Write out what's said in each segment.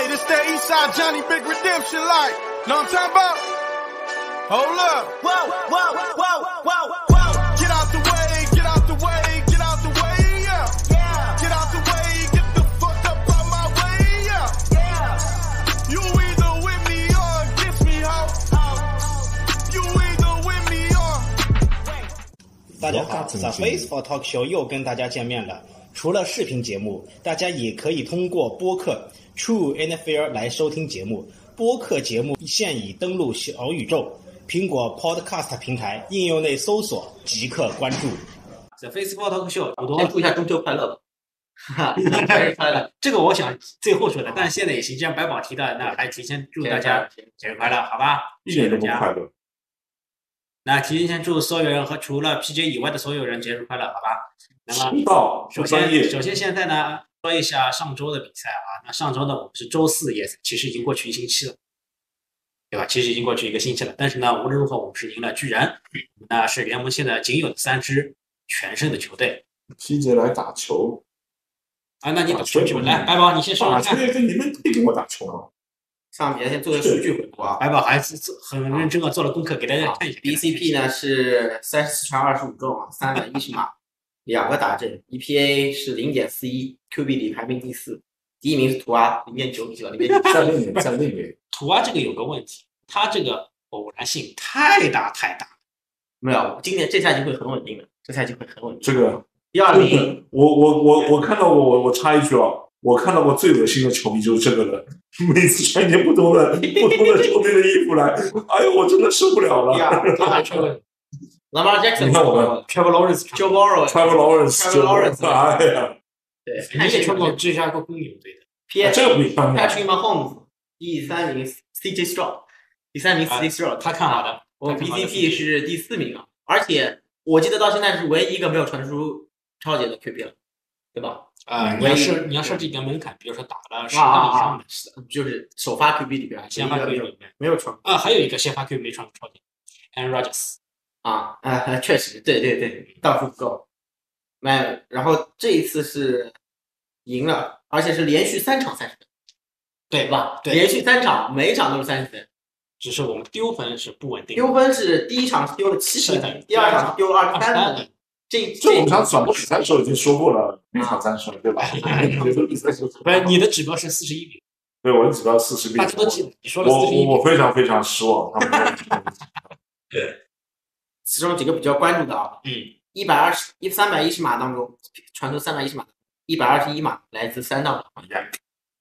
Hey, this that Eastside Johnny Big Redemption like. Know what I'm talking about? Hold up. Whoa, whoa, whoa, whoa, whoa. Get out the way, get out the way, get out the way, yeah. Yeah. Get out the way, get the fuck up out my way, yeah. Yeah. You either with me or against me, ho. You either with me or 大家好，The Face for Talk Show 又跟大家见面了。除了视频节目，大家也可以通过播客 True NFL 来收听节目。播客节目现已登录小宇宙、苹果 Podcast 平台应用内搜索即可关注。The Facebook Talk Show 我多先祝一下中秋快乐吧！哈哈，生日快乐！这个我想最后说的，但是现在也行。既然白宝提的，那还提前祝大家节日快乐，好吧？一年都不快乐。那提前祝所有人和除了 PJ 以外的所有人节日快乐，好吧？那么首先，首先现在呢，说一下上周的比赛啊。那上周呢，我们是周四也其实已经过去一星期了，对吧？其实已经过去一个星期了。但是呢，无论如何，我们是赢了巨人，那是联盟现在仅有的三支全胜的球队 PJ 来打球，啊。那你打打球球去吧，来，白宝，你先说打。球也跟你们可以给我打球啊！上比赛先做个数据回顾啊。白宝还是做很认真的做了功课，给大家看一下。BCP 呢是三十四传二十五中啊，三百一十码，两个打阵，EPA 是零点四一，QB 里排名第四，第一名是图阿零点九九，零点九。在那边，在那边，图阿，这个有个问题，它这个偶然性太大太大。没有，今年这赛季会很稳定的，这赛季会很稳定。这个第二名，我我我我看到过，我我插一句啊，我看到过最恶心的球迷就是这个人，每次穿一件不同的不同的球队的衣服来，哎呦，我真的受不了了。第二，他还穿个 Lamar Jackson，你看我们 Trevor Lawrence，Joe Burrow，Trevor Lawrence，Trevor Lawrence 哎呀，对，你也穿过芝加哥公牛队的。P 这个不一样 Patrick Mahomes，第三名 CJ Stroud，第三名 CJ Stroud，他看好的，我他看好的 BCP 是第四名啊，而且我记得到现在是唯一一个没有传出超级的 QB 了，对吧？啊，你要设你要设置一个门槛，比如说打了十啊个以啊上的，是，就是首发 QB 里边先发 Q 唯一一个里面。没有传啊，还有一个先发 Q 没传过超级，Aaron Rodgers。啊啊，确实，对对对，道数不够。没，然后这一次是赢了，而且是连续三场三十分，对吧？对连续三场，每一场都是三十分。只是我们丢分是不稳定。丢分是第一场是丢了七十分，第二场是丢了二十三分。这这我们这上转播比赛的时候已经说过了，每场三十分，对吧？比赛 不是你的指标是四十一名，对我的指标四十比大家都记得，你说了我四十一。我我非常非常失望，他们没有 其中几个比较关注的啊，嗯，一百二十一三百一十码当中，传出三百一十码，一百二十一码来自三档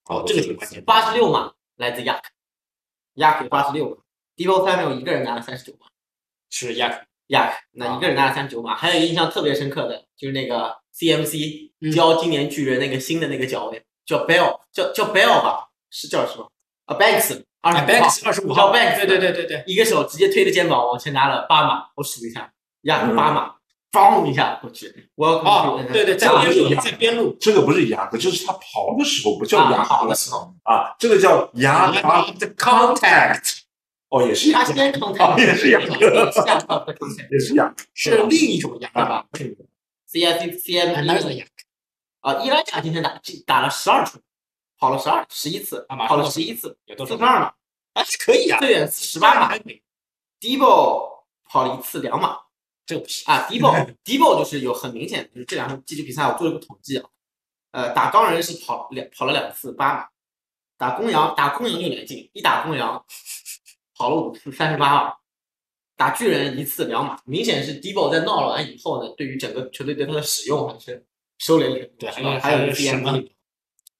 哦，这个挺关键的。八十六码来自 Yak，Yak 八十六码 d e v o Samuel 一个人拿了三十九码是亚克，，Yak 那一个人拿了三十九码，还有印象特别深刻的就是那个 CMC 嗯。教今年巨人那个新的那个脚位叫 Bell，叫叫 Bell 吧，是叫什么？啊 Banks 二十哎五号。二十五号。叫 Banks，对对对对对，一个手直接推着肩膀往前拿了八码，我数一下嗯。八码，嘣一下过去，我哦，对对，在这个边路，在边路，这个不是雅克，就是他跑的时候不叫啊雅克跑的时候。啊，这个叫牙达的 contact 哦，也是雅克，他先 contact，哦也是雅克下 contact 也是雅克，是另一种亚克吧？C S C M 很 nice 的亚克，啊，伊拉卡今天打打了十二场，跑了十二十一次，跑了到十一次，四十？二码，啊，可以啊，最远十八码还可以，，Debo 跑了一次两码这个不行。啊，Debo Debo 就是有很明显，就是这两场季后比赛我做了个统计啊，呃，打钢人是跑两跑了两次八码，打公羊打公羊就来劲，一打公羊跑了五次三十八码。打巨人一次两码，明显是 Debo 在闹完以后呢，对于整个球队对他的使用还是收敛了很多。对，还有还有一个什么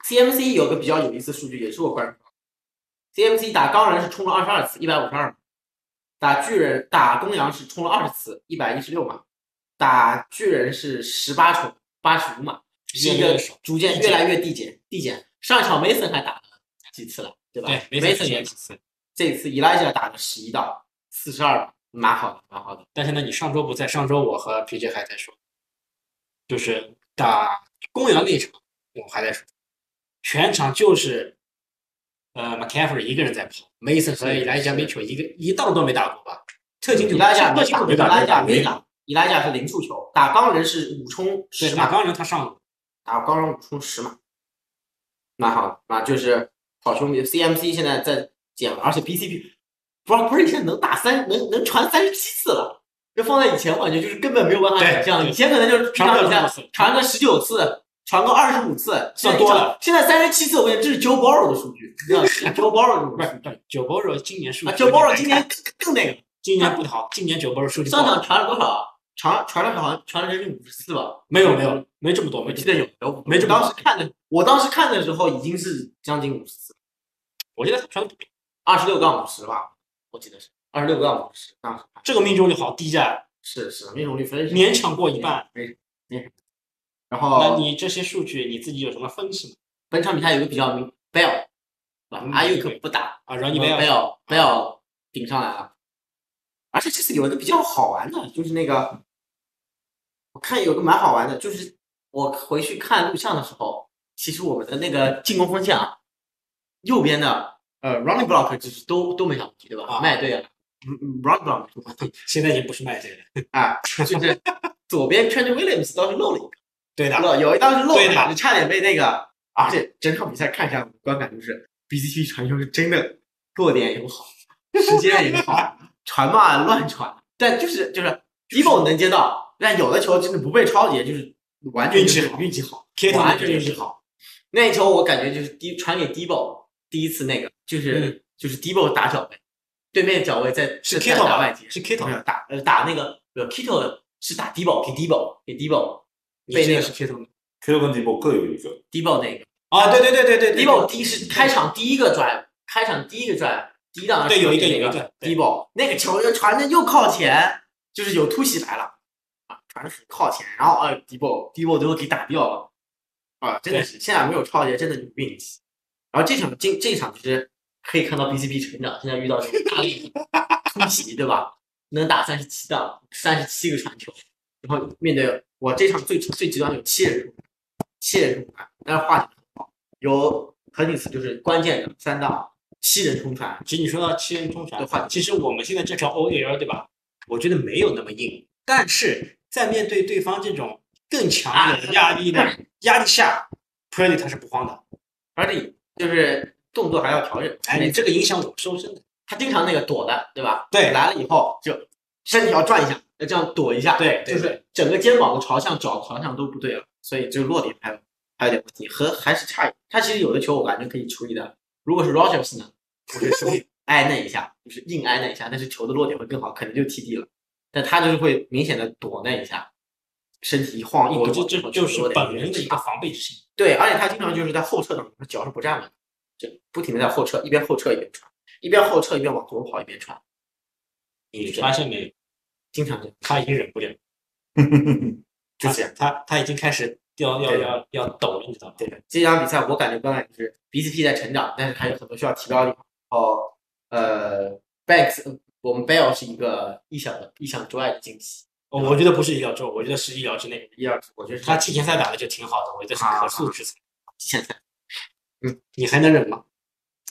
CMC。有个比较有意思的数据，也是我关注的。CMC 打钢人是冲了二十二次，一百五十二码；打巨人打公羊是冲了二十次，一百一十六码；打巨人是十八冲，八十五码，是一个逐渐越来越递减，递减。上一场 Mason 还打了几次了，对吧？对，，Mason 也也几次。这一次 Elijah 打了十一道，四十二码，蛮好的，蛮好的。但是呢，你上周不在，上周我和 PJ 还在说，就是打公羊那场，我还在说，全场就是呃 McCaffrey 一个人在跑，Mason 和是 Elijah 是 Mitchell 一个一档都没打过吧？特勤组伊拉加没打，伊特勤组没打拉加，没打，伊拉加是零触球，打钢人是五冲，十码，打钢人他上了，打钢人五冲十码，蛮好的啊，就是好兄弟 CMC 现在在减了，而且 BCP Brock Purdy 现在能打三能能传三十七次了，这放在以前我感觉就是根本没有办法想象，对以前可能就是传不了场比赛传个十九次，传个二十五次，算多了。现在三十七次，我跟你讲，这是 Joe Burrow 的数据，Joe Burrow 的数据不是不是，九波罗今年数啊据，Joe Burrow 今年更更那个，今年不好，今年九波罗数据上场传了多少啊？传传了好像传了将近五十次吧？没有没有没这么多，我记得有有，没这么我当时看的，我当时看的时候已经是将近五十次，我觉得他传的二十六杠五十吧，我记得是二十六杠五十，当时这个命中率好低啊，是是命中率非常勉强过一半。没没然那你这些数据你自己有什么分析吗？本场比赛有个比较明 Bell，吧嗯阿尤克不打，啊，然后 Bell Bell 顶上来了，而且这次有一个比较好玩的，就是那个我看有个蛮好玩的，就是我回去看录像的时候，其实我们的那个进攻锋线啊，右边的呃 running block 就是都都没啥问题，对吧？啊麦队啊，嗯嗯 running block 现在已经不是麦队了，啊，就是左边 Trent Williams 倒是漏了一个。对的，漏有一当时漏对的的，就差点被那个，而且整场比赛看下来，观感就是 BCP 传球是真的落点也不好，时间也不好，传嘛乱传，但就是就是 Debo 能接到，但有的球真的不被超截，就是完全运气好运气好完全运气好。那一球我感觉就是 D 传给 Debo 第一次那个就是、嗯。就是 Debo 打脚位，对面脚位在是吧打外接，是有打呃打那个呃 Kittle 是打 Debo 给 Debo 给 Debo 你这个被那个是 K 头 Q 跟迪波各有一个，Debo 那个。啊，对对对对对对 Debo 第一是开场第一个 drive，开场第一个 drive，第一档对有一个那有一个对。Debo 那个球又传的又靠前，就是有突袭来了啊，传的很靠前，然后呃 Debo Debo 最后给打掉了。啊，真的是现在没有超节真的有运气。然后这场这这场其实可以看到 BCP 成长，现在遇到这种大力突袭，对吧？能打三十七档，三十七个传球，然后面对我这场最最极端有七人冲，七人冲传，但是化解很好，有很几次就是关键的三档七人冲传，其实你说到七人冲传的话，其实我们现在这条 OL 对吧？我觉得没有那么硬，但是在面对对方这种更强的压力的压力下 p r e d y 他是不慌的。而且就是动作还要调整。哎，你这个影响我收身的。他经常那个躲的，对吧？对来了以后就身体要转一下，要这样躲一下，对对对是整个肩膀的朝向、脚朝向都不对了，所以这个落点还有还有点问题，和还是差一点。他其实有的球我感觉可以处理的，如果是 Rogers 呢，我就会挨那一下，就是硬挨那一下，但是球的落点会更好，可能就 TD 了。但他就是会明显的躲那一下，身体一晃一躲，我这这然后就是本人的一个防备之心。对，而且他经常就是在后撤当中，他脚是不站稳的，就不停的在后撤，一边后撤一边传，一边后撤一边往左跑一边传，你发现没有？经常这样，他已经忍不了，他就这样。他他已经开始要要对要要抖了，你知道吗？对的，这场比赛我感觉观感就是 BCP 在成长，但是还有很多需要提高的地方。哦呃，Banks 呃我们 Bell 是一个意想的意想之外的惊喜，哦我觉得不是意料之外，我觉得是意料之内。一二，我觉得他季前赛打的就挺好的，我觉得是可塑之才。现在你还能忍吗？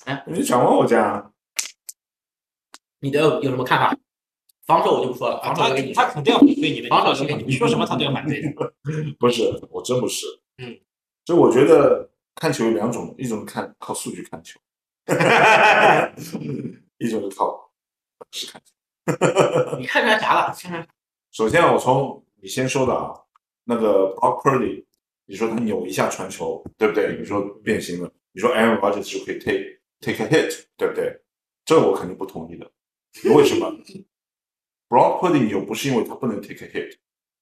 哎你想问我讲，你的有有什么看法？防守我就不说了，防守我跟你他肯定要反对你的，防守你说什么？就给你你说什么他都要反对的。不是，我真不是。嗯，就我觉得看球有两种，一种看靠数据看球，一种是靠本事看球。你看出来啥了？看出来首先啊，我从你先说的啊，那个 Brock Purdy，你说他扭一下传球，对不对？你说变形了，你说 Aaron Rodgers 就可以 take take a hit，对不对？这我肯定不同意的。为什么？Brock Purdy 扭不是因为他不能 take a hit，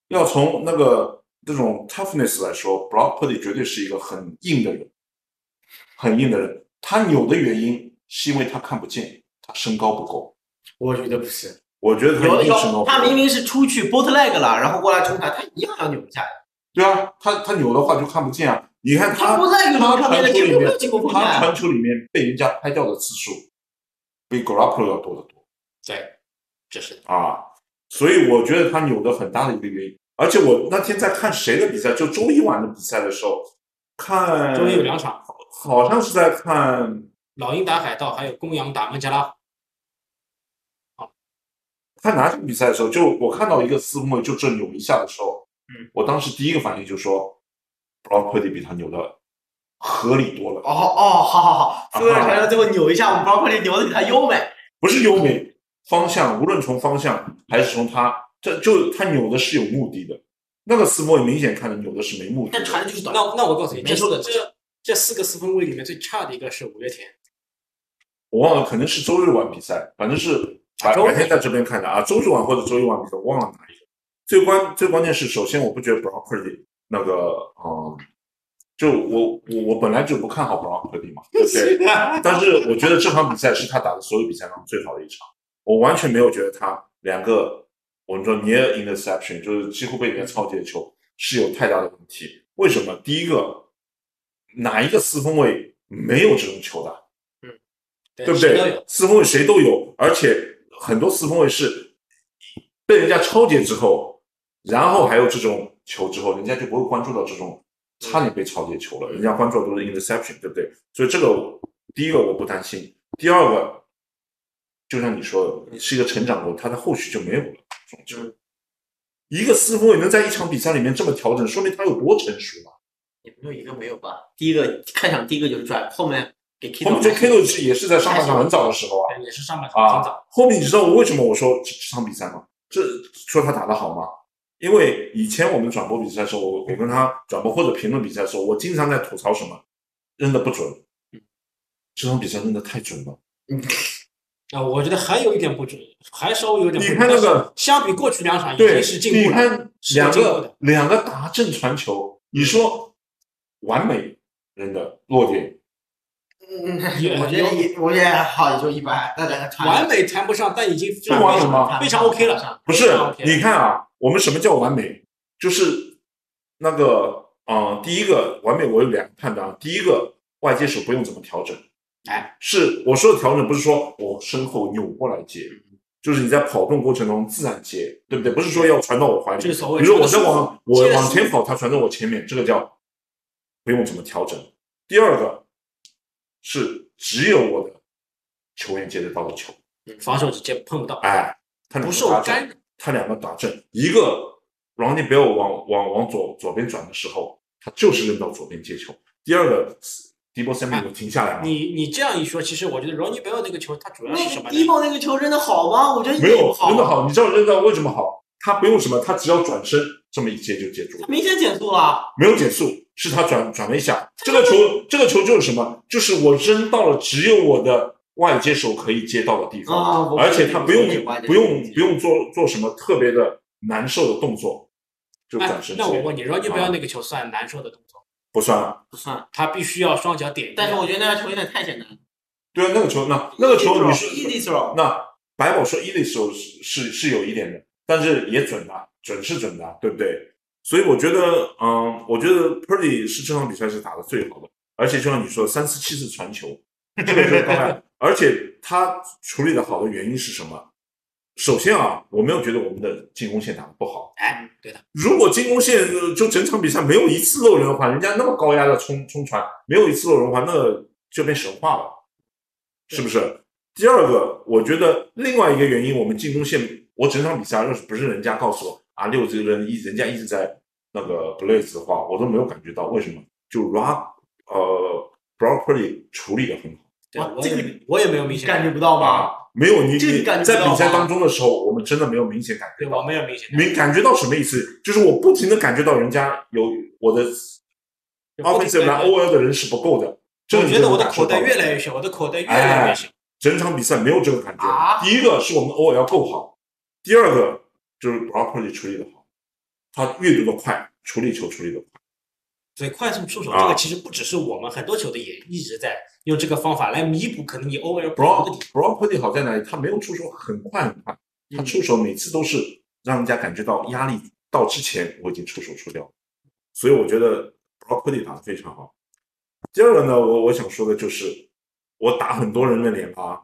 要从那个这种 toughness 来说，Brock Purdy 绝对是一个很硬的人，很硬的人。他扭的原因是因为他看不见，他身高不够。我觉得不是。我觉得他有的一定身高不够。他明明是出去 boot leg 了，然后过来冲传，他一样要扭一下来。对啊，他他扭的话就看不见啊。你看他他 boot leg 他传球里面他。传球里面被人家拍掉的次数比 Garoppolo 要多得多对，这是啊。所以我觉得他扭的很大的一个原因。而且我那天在看谁的比赛，就周一晚的比赛的时候，看周一有两场，好像是在看老鹰打海盗，还有公羊打孟加拉虎。看哪场比赛的时候，就我看到一个四分卫就这扭一下的时候，嗯，我当时第一个反应就说，Brock Purdy 比他扭的合理多了。哦哦，好好好，四分卫传球最后扭一下，我们 Broccoli 扭的比他优美。不是优美方向，无论从方向还是从他，这就他扭的是有目的的。那个四分卫明显看着扭的是没目的但的。传的就是短。那那我告诉你，这没错的这这四个四分位里面最差的一个是五月天，我忘了，可能是周日晚比赛，反正是白白天在这边看的啊，周日晚或者周一晚比赛，我忘了哪一个。最关最关键是，首先我不觉得 Purdy 那个，嗯，就我我我本来就不看好 Purdy 嘛，对不对？但是我觉得这场比赛是他打的所有比赛当中最好的一场，我完全没有觉得他两个我们说 near interception 就是几乎被人家超截的球是有太大的问题。为什么？第一个，哪一个四分卫没有这种球的？嗯对不对？四分卫谁都有，而且很多四分卫是被人家超截之后，然后还有这种球之后，人家就不会关注到这种差点被超截球了，人家关注的都是 interception，对不对？所以这个第一个我不担心，第二个就像你说的，是一个成长过，他的后续就没有了这种球。一个四分卫能在一场比赛里面这么调整，说明他有多成熟嘛。也没有一个没有吧。第一个开场第一个就是转，后面给 K 后面这 K 豆是也是在上半场很早的时候啊，对也是上半场挺啊早，，后面你知道我为什么我说这这场比赛吗？这说他打得好吗？因为以前我们转播比赛的时候，我我跟他转播或者评论比赛的时候，我经常在吐槽什么扔的不准。这场比赛扔的太准了，啊，我觉得还有一点不准，还稍微有点不准。你看那个相比过去两场已对经是，进你步了，看两个两个达阵传球，你说完美人的落点，嗯，也我觉得也，我觉得好，也就一般。那两个传完美谈不上，但已经非不完美吗常非常 OK 了。不是？你看啊，我们什么叫完美？就是那个，呃，第一个完美，我有两个判断啊。第一个，外接手不用怎么调整，哎，是我说的调整，不是说我身后扭过来接，就是你在跑动过程中自然接，对不对？不是说要传到我怀里。这个所谓比如说我在往我往前跑，他传到我前面，这个叫不用怎么调整。第二个是只有我的球员接得到的球，防守直接碰不到，哎，他两不受干扰。他两个打正，一个 Ronnie Bell 往往往左左边转的时候，他就是扔到左边接球；第二个 Debo Samuel 停下来了，你你这样一说，其实我觉得 Ronnie Bell 那个球，他主要是什么呢？个低爆那个球扔的好吗？我觉得没有扔的，好。你知道扔到为什么好？他不用什么，他只要转身这么一接就接住了，他明显减速了。没有减速，是他转转了一下。这个球，这个球就是什么？就是我扔到了只有我的外接手可以接到的地方。啊，而且他不用不用不用做做什么特别的难受的动作，就哎转身接。那我问你，Ronnie 啊 Bell 那个球算难受的动作？不算啊。不算，他必须要双脚点地。但是我觉得那个球有点太简单。对啊，那个球，那那个球你是 easy throw，那白宝说一的时候是是是有一点的，但是也准的，准是准的，对不对？所以我觉得，嗯，我觉得 Purdy 是这场比赛是打的最好的，而且就像你说的，三次七次传球，这个就是当然，而且他处理的好的原因是什么？首先啊，我没有觉得我们的进攻线打得不好。哎，对的，如果进攻线呃就整场比赛没有一次漏人的话，人家那么高压的冲冲传，没有一次漏人的话，那就变神话了，是不是？第二个，我觉得另外一个原因，我们进攻线，我整场比赛要是不是人家告诉我啊，六这个人一人家一直在那个 blaze 的话，我都没有感觉到为什么。就 Rock 呃 Purdy 处理的很好对我哇这个也我也没有明显感觉不到吗？啊，没有你这你你感觉在比赛当中的时候，我们真的没有明显感觉对到。我没有明显没感觉到什么意思？就是我不停的感觉到人家有我的 offensive 来 OL 的人是不够的。这个我你觉得我的口袋越来越小，我的口袋越来越小。整场比赛没有这个感觉。啊第一个是我们 OL 够好，第二个就是 Brock Purdy 处理的好，他阅读的快，处理球处理的快。所以快速出手啊这个其实不只是我们，很多球队也一直在用这个方法来弥补可能你 over 不足 Brock 的地方。Brock Purdy 好在哪里？他没有出手很快很快，他出手每次都是让人家感觉到压力到之前我已经出手出掉了，所以我觉得 Brock Purdy 打的非常好。第二个呢，我我想说的就是，我打很多人的脸啊，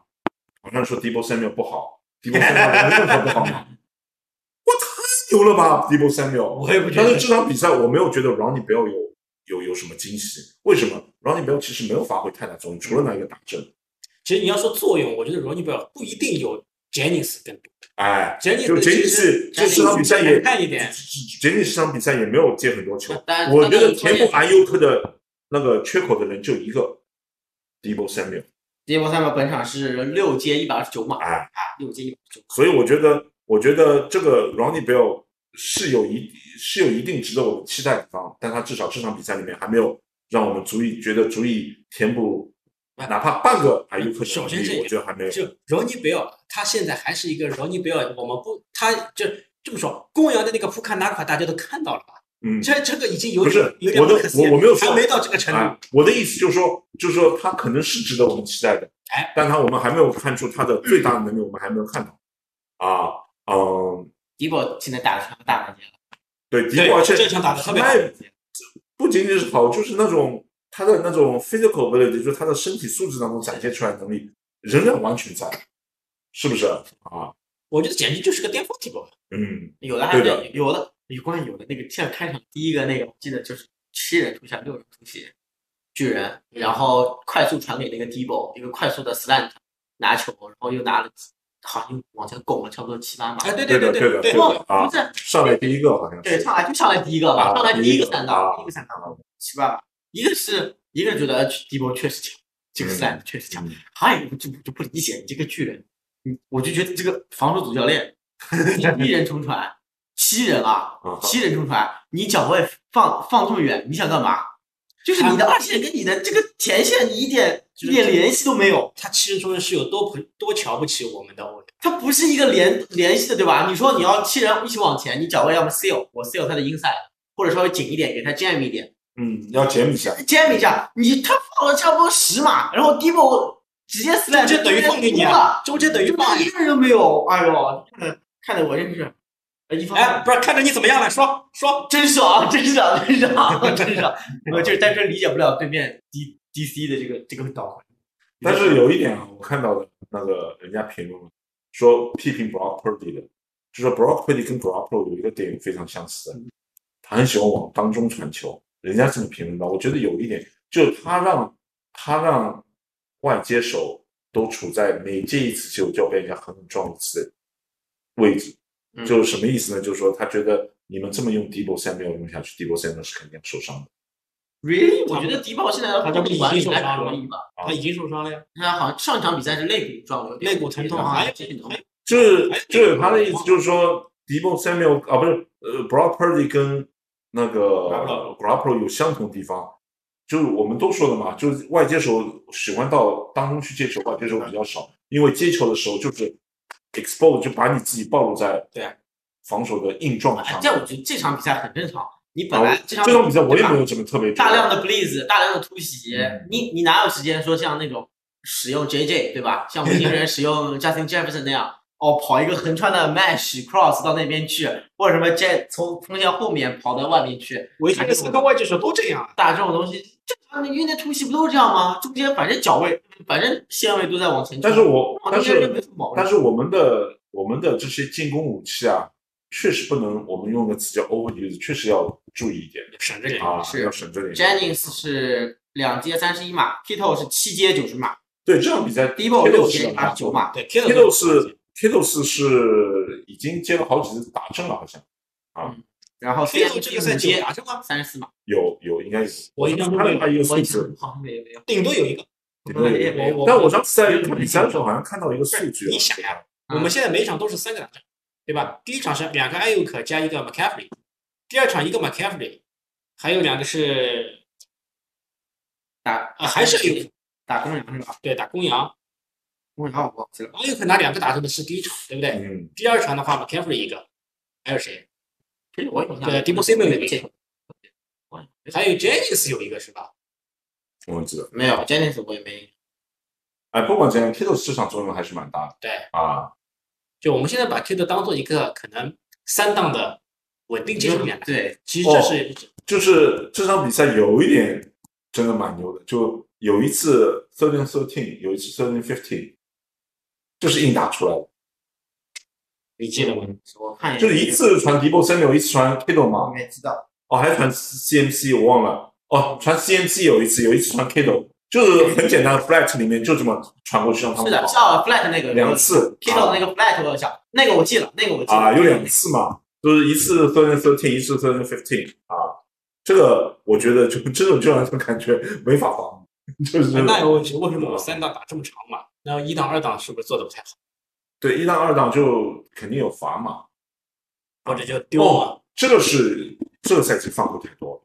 好像说 Debo Samuel 不好，Debo Samuel 任何不好吗？我太牛了吧，Debo Samuel！我也不觉得但是这场比赛我没有觉得 Ronnie Bell 有有有什么惊喜，为什么？Ronnie Bell 其实没有发挥太大作用，除了那一个打针。其实你要说作用，我觉得 Ronnie Bell 不一定有 Jennings 更多。哎，杰尼就杰尼其实斯这这场比赛也看一点，杰尼斯这场比赛也没有接很多球。我觉得填补 i u 克的那个缺口的人就一个 Debo Samuel。Debo Samuel 本场是六接一百二十九码，哎，啊，六接一百二十九码。所以我觉得，我觉得这个 Ronnie Bell 是有一是有一定值得我们期待的地方，但他至少这场比赛里面还没有让我们足以觉得足以填补哪怕半个艾尤克的首先这一点能我觉得还没有。就罗尼贝尔，他现在还是一个罗尼贝尔，我们不，他就这么说，公羊的那个扑克纳卡大家都看到了吧？嗯，这这个已经有不点有点是我的我我没有说还没到这个程啊度。，我的意思就是说，就是说他可能是值得我们期待的，哎，但他我们还没有看出他的最大的能力，我们还没有看到。啊，嗯，迪波现在打的是个大环节了，对，而且这场打的特别好不仅仅是好，就是那种他的那种 physical ability，就是他的身体素质当中展现出来的能力，仍然完全在，是不是啊？我觉得简直就是个巅峰体波。嗯，有的还对的是有的，有关于有的那个，现在开场第一个那个，我记得就是七人突下六人突袭巨人，然后快速传给那个 Debo 一个快速的 slant 拿球，然后又拿了好像往前拱了差不多七八码。哎，对对对对对的对啊不是，上来第一个好像对，上来就上来第一个吧，啊上来第一个三啊档，第一个三档七八码，一个是一个人觉得 Debo 确实强，这个嗯 slant 确实强，嗯还有一个就就不理解你这个巨人，你我就觉得这个防守主教练一人冲船，七人啊，啊七人冲船，你脚位放放这么远，你想干嘛？就是你的二线跟你的这个前线，你一点一点联系都没有，他其实中间是有多不多瞧不起我们的欧联。它不是一个联联系的，对吧？你说你要七人一起往前，你找个要么 seal，我 seal 他的 inside，或者稍微紧一点，给他 jam 一点嗯，要 jam 一下，，jam 一下，你他放了差不多十码，然后 Debo 直接 slam，中间等于放给你了啊，，中间等于放一个人都没有，哎呦，看着看着我真是，呃一方面哎，不是看着你怎么样了？说说，真爽，真爽，真爽，真爽！我就是单纯理解不了对面 D D C 的这个这个导回。但是有一点啊，我看到的那个人家评论说批评 Brock Purdy 的，就说 Brock Purdy 跟 Garoppolo 有一个点非常相似的，他很喜欢往当中传球。人家这么评论的，我觉得有一点，就是他让他让外接手都处在每接一次球就要被人家狠狠撞一次的位置，嗯就是什么意思呢？就是说他觉得你们这么用 Samuel 用下去 Samuel 是肯定要受伤的。Really？我觉得迪豹现在的他这不管理还受伤了可以吧？他已经受伤了呀，他好像上场比赛是肋骨撞了，肋骨疼痛，好还这就是哎就是他的意思，就是说 Debo Samuel 啊，不是呃 Brock Purdy 跟那个 Garoppolo Garoppolo 有相同的地方，就是我们都说的嘛，就是外接手喜欢到当中去接球，外接手比较少，因为接球的时候就是 expose 就把你自己暴露在对防守的硬撞上。哎这样我觉得这场比赛很正常。你本啊来这场这场比赛我也没有什么特别大量的 blitz，大量的突袭嗯，你你哪有时间说像那种使用 JJ 对吧？像维京人使用 Justin Jefferson 那样，哦，跑一个横穿的 mesh cross 到那边去，或者什么 jet 从锋线后面跑到外面去，维京的四个外接手都这样啊。打这种东西，正常的运内突袭不都是这样吗？中间反正脚位，反正线位都在往前，但是我。但是我们的我们的这些进攻武器啊，确实不能，我们用个词叫 overuse，确实要注意一点省着点。啊，是要省着点。Jennings 是两阶三十一码，Kittle 是七阶九十码对这场比赛 Debo 六接八十九码，对，Kito 是 Kito 是是已经接了好几次打正了，好像啊然后 Kittle 这个赛季打正吗？三十四码，有有应该有。我印象中没有一个数字，好像没有没有，顶多有一个。但我上次在看比赛的时候，好像看到一个数据啊，你想呀，嗯我们现在每场都是三个打正，对吧？第一场是两个艾尤克加一个 McCaffrey，第二场一个 McCaffrey，还有两个是打啊还是有打公羊是吧？对打公羊，公羊我忘记了，艾尤克拿两个打正的是第一场，对不对？嗯，第二场的话 McCaffrey 一个，还有谁？其实我有印象对这个，还有 Jennings 有一个是吧？我记得。没有 Jennings 我也没，哎，不管怎样 k i d o 市场作用还是蛮大的对，啊。就我们现在把 Kid 当做一个可能三档的稳定接球点来，对，其实这是就是这场比赛有一点真的蛮牛的，就有一次 thirteen thirteen，有一次 thirteen fifteen，就是硬打出来的，你记得吗？我看就是一次传 Debo Samuel，一次传 Kittle 我嘛，没知道，哦，还传 CMC，我忘了，哦，传 CMC 有一次，有一次传 Kittle，就是很简单的 flat 里面就这么传过去让他们是的，们跑，像 flat 那个两次 Kittle 那个 flat 我有想，那个我记了，那个我记了啊，有两次嘛，就是一次 thirteen thirteen，一次 thirteen fifteen 啊，这个我觉得就这种这种感觉没法防，就是那有问题，为什么我三档打这么长嘛？那一档二档是不是做的不太好，对一档二档就肯定有罚嘛。或者就丢了？哦，这个是这个赛季犯规太多了。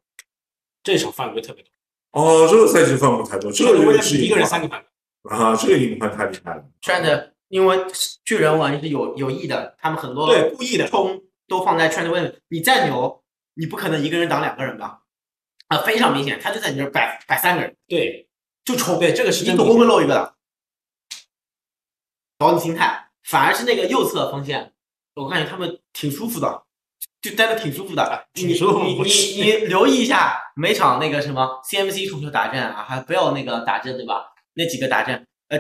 这场犯规特别多，哦，这个赛季犯规太多，这个我是一个人三个犯规啊，这个隐患太厉害了。Trend，因为巨人玩是有有意的，他们很多对故意的冲都放在 Trend Williams，你再牛，你不可能一个人挡两个人吧？啊，非常明显，他就在你这儿摆摆三个人，对，就冲，对这个是你总会漏一个的，搞你心态。反而是那个右侧锋线，我感觉他们挺舒服的，就待的挺舒服的。你挺舒服你你你留意一下每场那个什么 CMC 冲球打阵啊，还不要那个打阵对吧？那几个打阵，呃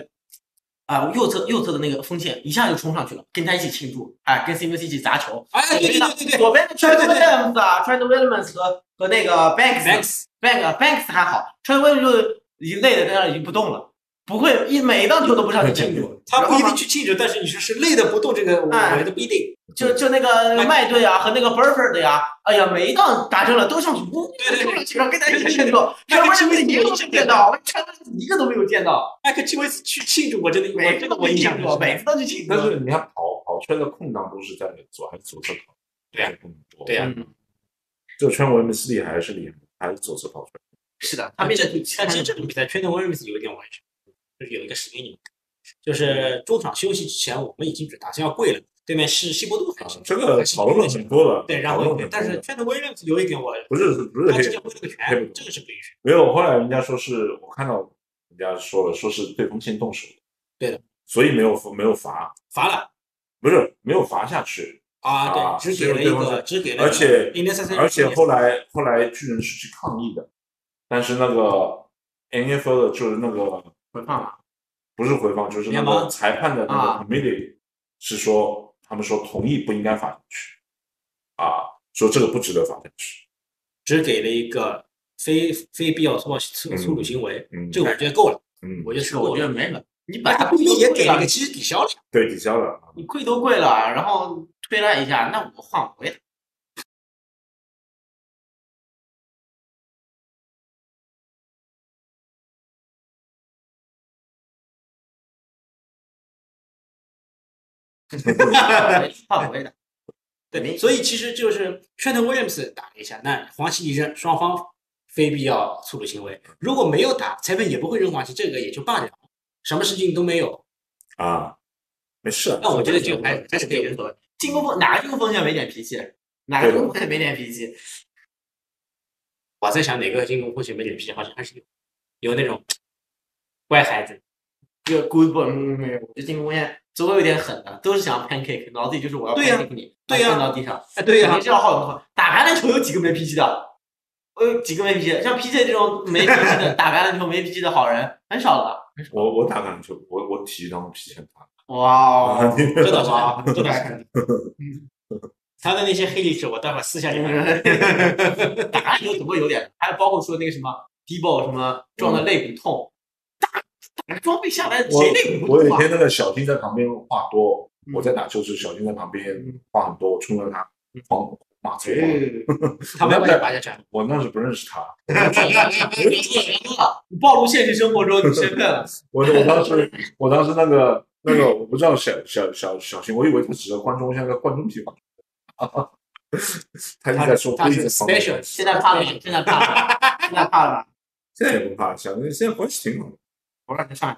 啊右侧右侧的那个锋线一下就冲上去了，跟他一起庆祝，哎，跟 CMC 一起砸球。哎，对对对对对左边的 Trent Williams 啊，Trent Williams 和和那个 Banks，Max Bank Banks 还好，Trent Williams 就已经累的在那儿已经不动了，不会一每一档球都不上去庆祝。他不一定去庆祝，但是你说是累的不动，这个我哎觉得不一定。就就那个麦队啊和那个 Burford 呀，哎呀，每一档打正了都上去，呜，对对对冲上去跟他一起庆祝。麦克这我基维斯一个都没见到，我看一个都没有见到，麦克基维斯去庆祝，我真的我每次都这个我印象很深每次都去庆祝。但是你看跑跑圈的空档都是在左还是左侧跑？对呀呀，对呀嗯，这个圈维门斯利还是厉害，还是左侧跑圈。是的，他们这这但其实这种比赛 Trent Williams 有一点完全，就是有一个实给你们，就是中场休息之前，我们已经打算要跪了，对面是西伯杜还是啊这个讨论了很多了，对，然后但是 Trent Williams 有一点我不是不是黑他直接挥了个拳，不这个是不允许。没有，后来人家说是我看到人家说了，说是对方先动手的，对的，所以没有没有罚，罚了。不是没有罚下去，啊，啊对，只给了一个，只给了一个，而且而且后来后来巨人是去抗议的，但是那个 NFL 的就是那个回放了，不是回放，就是那联个盟裁判的那啊。个 committee 是说他们说同意不应该罚进去，啊，说这个不值得罚进去，只给了一个非非必要粗暴粗粗鲁行为，嗯这个我觉得够了，嗯，我觉得是这个我。觉得没什么。你本来他故意也给个，其实抵消了。对抵消了，你贵都贵了，然后推了一下，那我换我也打。换我也打。对，所以其实就是 Trent Williams 打了一下，那黄旗一扔，双方非必要粗鲁行为。如果没有打，裁判也不会扔黄旗，这个也就罢了，什么事情都没有。啊，没事，那我觉得就还 还是可以无所谓。进攻锋哪个进攻锋线没点脾气？哪个进攻锋线没点脾气？我在想哪个进攻或许没点脾气，好像还是有有那种 乖孩子。就 good boy，嗯，没有，我觉得进攻锋线总有一点狠的，都是想要 pancake，脑子里就是我要对呀 pancake 你，对呀按到地上。哎，对呀、肯定是要好的打橄榄球有几个没脾气的？我有几个没脾气的？像 PJ 这种没脾气的 打橄榄球没脾气的好人很少的。我我打橄榄球，我我体育当中脾气很大。哇哦，这倒是哇，这倒是。他的那些黑历史，我待会儿私下里面。打橄榄球总会有点，还有包括说那个什么 d 爆什么撞的肋骨痛，装备下来我谁肋骨不我有一？天那个小金在旁边话多，嗯我在打球时小金在旁边话很多，我冲着他狂骂粗话。哎他没有把你拔下去。我那时不认识他，你暴露现实生活中你身份了。我我当时我当时那个那个我不知道小小小小新，我以为他只是观众像个观众地方，他一直在说他是规则方面 special 现在怕了？现在怕了吗？现在怕了吧？现在也不怕，小金现在关系挺好的。我让他上来。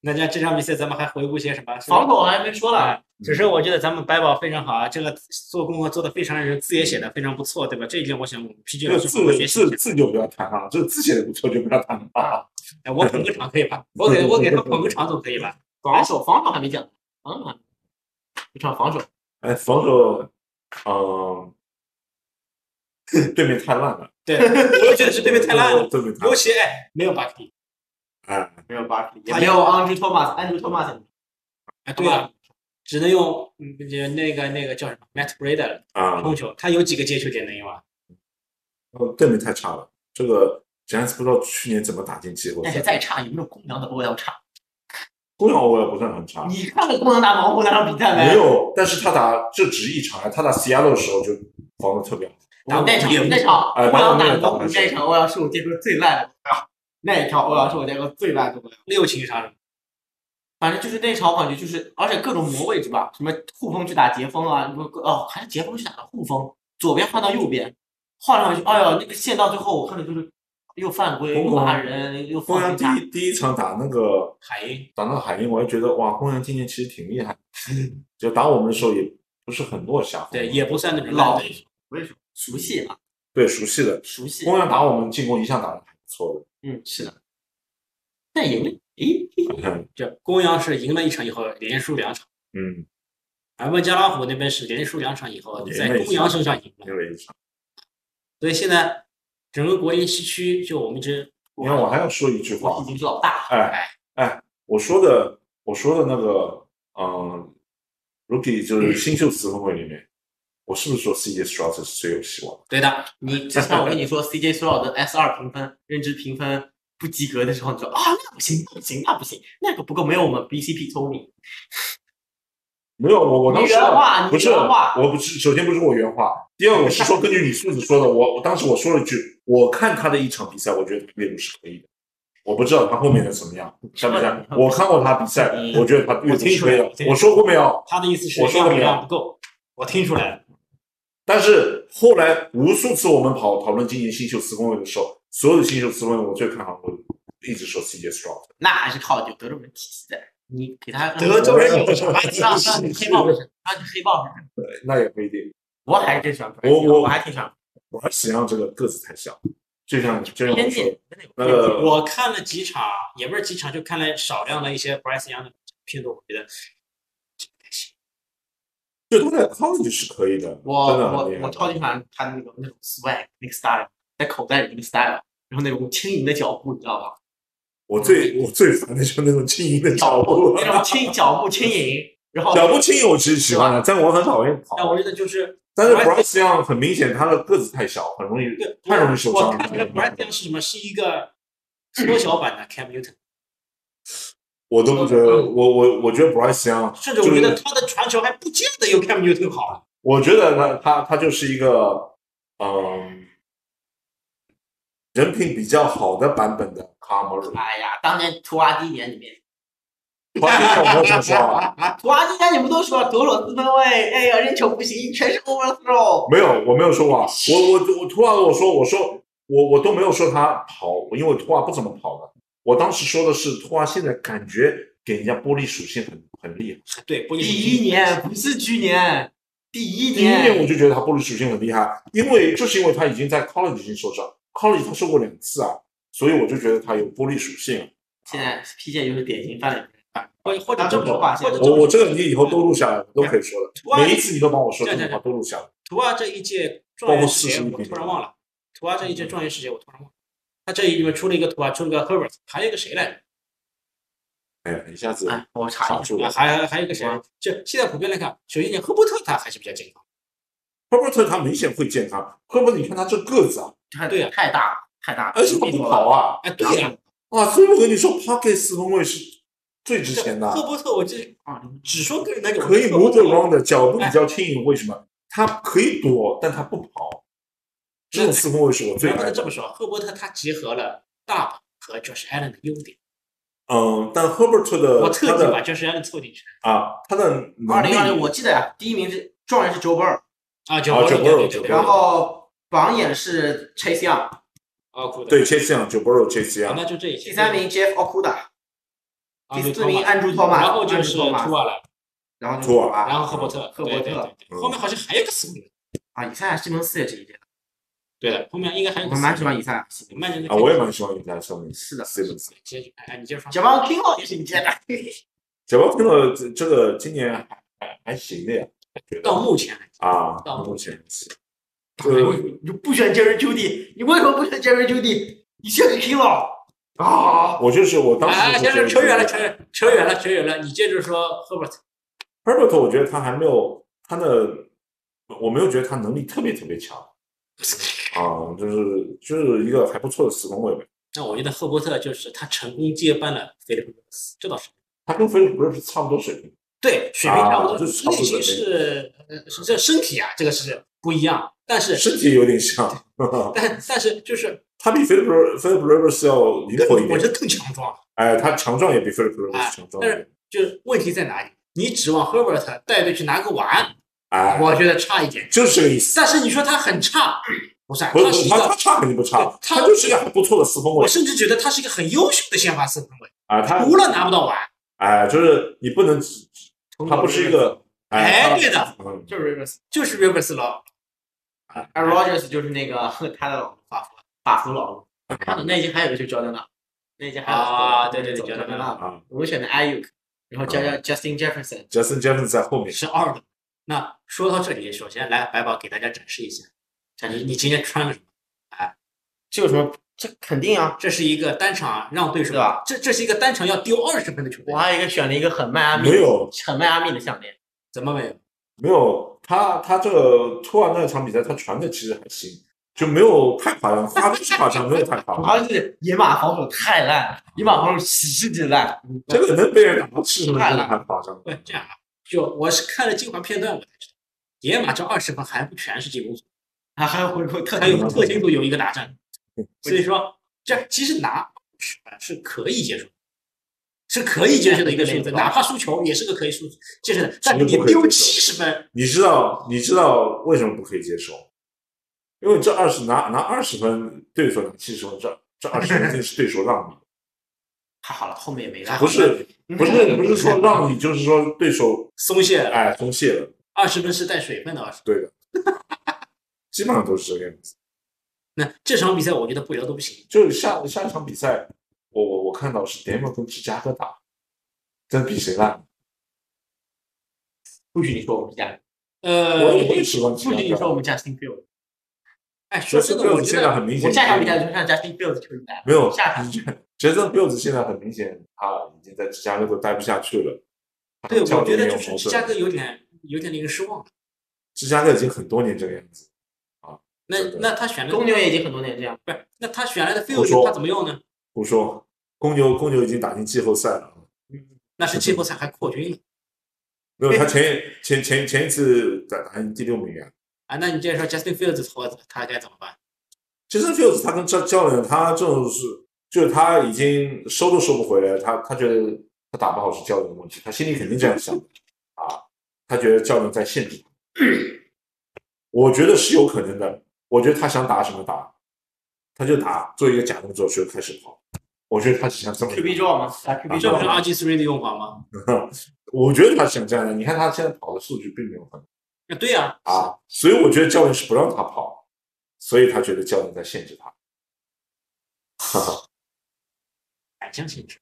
那这这场比赛咱们还回顾些什么？防守还没说了，啊，只是我觉得咱们白宝非常好啊，这个做功课做的非常认真，字也写的非常不错，对吧？这一点我想我们好学字习。字字就不要谈了，这字写的不错就不要谈了啊。哎我捧个场可以吧？我给 我给他捧个场总可以吧？防守防守还没讲，防守还没这场防守哎，防守，嗯，对面太烂了，对，我也觉得是对面太烂了，对尤其哎没有巴克利，啊，没有巴克利，没有 Andrew Thomas、Andrew Thomas，哎对啊，只能用嗯那个那个叫什么 Matt Breda 啊，冲球，他有几个接球点能用啊？呃对面太差了。这个 Giants 不知道去年怎么打进季后但是，再差也没有公羊的 OL 差。公羊我也不算很差，你看了公羊打猛虎那场比赛没有，但是他打这只一场啊，他打 Seattle 的时候就防的特别好。打那场那场哎欧阳打打东湖那场欧阳是我见过最烂的那一场欧阳是我见过最烂的。六情杀人，反正就是那场，我感觉就是，而且各种磨位置吧，什么护锋去打截锋啊，什么哦，还是截锋去打的护锋，左边换到右边，换上去，哎呦，那个线到最后我看着就是又犯规又骂人又公羊放假，第一第一场打那个海鹰打那个海鹰，我还觉得哇，公羊今年其实挺厉害，就打我们的时候也不是很落下，对，也不算那种老烂对手。为什么熟悉啊？对熟悉的。熟悉，公羊打我们进攻一向打的还不错的嗯，是的。但赢了，诶，的，就公羊是赢了一场以后连输两场，嗯，而温加拉虎那边是连输两场以后，在公羊身上赢了。赢了一场。所以现在整个国联西区，就我们这你看，我还要说一句话我已，经是老大，哎哎，我说的我说的那个，嗯，rookie 就是新秀四分卫里面，我是不是说 CJ Stroud 是最有希望？对的，你之前我跟你说 CJ Stroud 的 S 二评分认知评分不及格的时候，你说啊那不行，那不行，那不行，那个不够，没有我们 BCP 聪明。没有，我我当时你原话不是，原话我不是，首先不是我原话，第二我是说根据你素质说的，我我当时我说了一句，我看他的一场比赛，我觉得阅读是可以的，我不知道他后面的怎么样，像不像？我看过他比赛，我觉得他阅读是可以的我说过没有？他的意思是我说的没有量不够，我听出来了。但是后来无数次我们跑讨论今年新秀四分卫的时候，所有的新秀四分卫我最看好，我一直说 CJ Stroud。那还是靠有德州人体系的，你给他德州人有啥体系让让你黑豹是谁？让你黑豹是谁？对，那也不一定。我还是更喜欢我我我还挺喜欢我还喜欢这个个子太小，就像就像偏见的，那个我看了几场，也不是几场，就看了少量的一些 Bryce Young 的片段，我觉得就都在 college 是可以的，我我我超级喜欢他那个那种 swag 那个 style，在口袋里那个 style，然后那种轻盈的脚步，你知道吧？我最我最烦的就是那种轻盈的脚步，那种轻脚步轻盈，然后脚步轻盈我其实喜欢的，但我很讨厌跑。但我觉得就是但是 Bryce Young 很明显他的个子太小，很容易太容易受伤我看出来 Bryce Young 是什么？是一个缩小版的 Cam Newton，我都不觉得，我我我觉得 Bryce Young 甚至我觉得他的传球还不见得有 Cam Newton 好。我觉得他他他就是一个嗯人品比较好的版本的卡尔莫瑞。哎呀，当年图阿第一年里面，我没有这么说啊，图阿第一年你们都说左手四分位，哎呀扔球不行，全是 overthrow。没有，我没有说过啊。我我我图瓦我说我说我我都没有说他跑，因为图瓦不怎么跑的。我当时说的是图瓦现在感觉给人家玻璃属性很很厉害。对，玻璃第一年不是去年，第一年第一年我。就觉得他玻璃属性很厉害，因为就是因为他已经在 college 已经受伤，college 他受过两次啊，所以我就觉得他有玻璃属性。现在 P 线就是典型翻脸。或者或者这么说，他这么说或者这么说我我这个你以后都录下来，都可以说图瓦的。每一次你都帮我说这句话，都录下来。图二这一届状元时节，我突然忘了。图二这一届状元时节，我突然忘了。他这里面出了一个图啊，出了个 Herbert，还有一个谁来着？哎呀，一下子哎，我查一下。啊，卡住了。还还有一个谁？就现在普遍来看，首先你赫伯特他还是比较健康。赫伯特他明显会健康，赫伯特你看他这个子啊，太对呀太大了，太大了。而且他不跑啊，哎，对呀、啊，所以我跟你说 p o c k e t 四分卫是最值钱的，赫伯特我这啊，只说个人来讲，可以伯特 around 的脚步比较轻盈，为什么？他可以躲，但他不跑。这种四分卫是我最爱的不能这么。说，赫伯特他结合了大本和 Josh Allen 的优点，嗯，但 Herbert 的我特他地把 Josh Allen 凑进去啊，他的二零二零力我记得呀，第一名是状元是 Joe Burrow，啊，Joe 对 Burrow，对 Joe 对，然后榜眼是 Chase Young，啊，对 Chase Young、Burrow、Chase 啊 Young，那就这一些。第三名 Jeff Okuda，啊，第四名安朱托马，然后就是托马图瓦了，然后托马，然后赫伯特，赫伯特。后面好像还有个四分卫，啊，以赛亚西蒙斯也这一届的，对的，后面应该还有我蛮喜欢以赛亚西蒙斯。曼联的啊，我也蛮喜欢人家上面是的 Simmons。接着，哎，你接着说。小邦 King 也是你接的，小包听了这这个今年还还还行的呀，到目前来啊，到目前是。为什么你就不选 Jerry Judy？你为什么不选 Jerry Judy？你选 King 了啊？我就是我当时哎，就先觉得是扯远了，扯远，扯远了，扯远了。你接着说 Herbert，Herbert，我觉得他还没有他的，我没有觉得他能力特别特别强 啊，就是就是一个还不错的四分卫呗。那我觉得赫伯特就是他成功接班了菲利普罗斯，这倒是。他跟菲利普瑞是差不多水平，对，水平差不多，啊就是不多类型是呃是这身体啊，这个是不一样，但是身体有点像，但 但是就是他比 Philip Philip Rivers 要灵活一点我觉，得更强壮。哎，他强壮也比 Philip 哎 Rivers 强壮一但是，就是问题在哪里？你指望 Herbert 带队去拿个碗，哎，我觉得差一点。就是这个意思。但是你说他很差，不是啊，不是他，他差肯定不差，他他就是一个很不错的四分卫我甚至觉得他是一个很优秀的先发四分卫，啊，他除了拿不到碗，哎，就是你不能只，他不是一个哎，对的，嗯，就是 Rivers，就是 Rivers 老，而 Rogers 就是那个 他的老法服法服老路。看到那一集还有一个就是 Jordan Love，那一集还有啊对对对 Jordan Jordan Love，啊我们选的 Ayuk，然后加加 Justin Jefferson，，Justin Jefferson 在后面，是二的。那说到这里，首先来白宝给大家展示一下，展示你今天穿了什么？哎这有什么？这肯定啊！这是一个单场让对手对吧这这是一个单场要丢二十分的球队我，还有一个选了一个很迈阿密，没有很迈阿密的项链，怎么没有？没有他他这个突然那场比赛他传的其实还行，就没有太夸张，夸张是夸张，没有太夸张。而且野马防守太烂，野马防守喜事之烂。这个能被人打到七十分真的太夸张了。不这样啊，就我是看了精华片段我才知道，野马这二十分还不全是进攻组，还还有回扣特还有特勤组有一个打战，所以说这其实拿是是可以接受。是可以接受的一个数字，哪怕输球也是个可以输接受的。但你丢七十分，你知道你知道为什么不可以接受？因为这二十拿拿二十分，对手拿七十分，这这二十分一定是对手让你，太好了，后面也没让。不是不是不是说让你，就是说对手松懈了，哎松懈了，二十分是带水分的二十。对的，基本上都是这个样子。那这场比赛我觉得不聊都不行。就是下下一场比赛，我我我看到是联盟跟芝加哥打，这比谁烂？不许你说我们家，呃，我也喜欢不。许你说我们 Justin Field。哎，说真的，我觉现在得很明显，我下场比赛就像 Justin Field 球员来，没有下场。杰森·比尔兹现在很明显，他已经在芝加哥都待不下去了。对，我觉得就是芝加哥。有点有点令人失望。芝加哥已经很多年这个样子，那那他选的公牛也已经很多年这样，不是？那他选来的胡说 field 他怎么用呢？胡说，公牛公牛已经打进季后赛了。那是季后赛还扩军了没有，他前前前前一次打打进第六名啊。啊！那你接着说 Justin Fields 他他该怎么办？其实 fields 他跟教教练，他这种是就是他已经收都收不回来，他他觉得他打不好是教练的问题，他心里肯定这样想的啊，他觉得教练在限制他。我觉得是有可能的，我觉得他想打什么打，他就打，做一个假动作就开始跑。我觉得他是想这么 QB draw 吗？打 QB 这不是吗？RG three 的用法吗？我觉得他想这样的。你看他现在跑的数据并没有很啊，对呀，啊，所以我觉得教练是不让他跑，所以他觉得教练在限制他。哈哈，反向性质。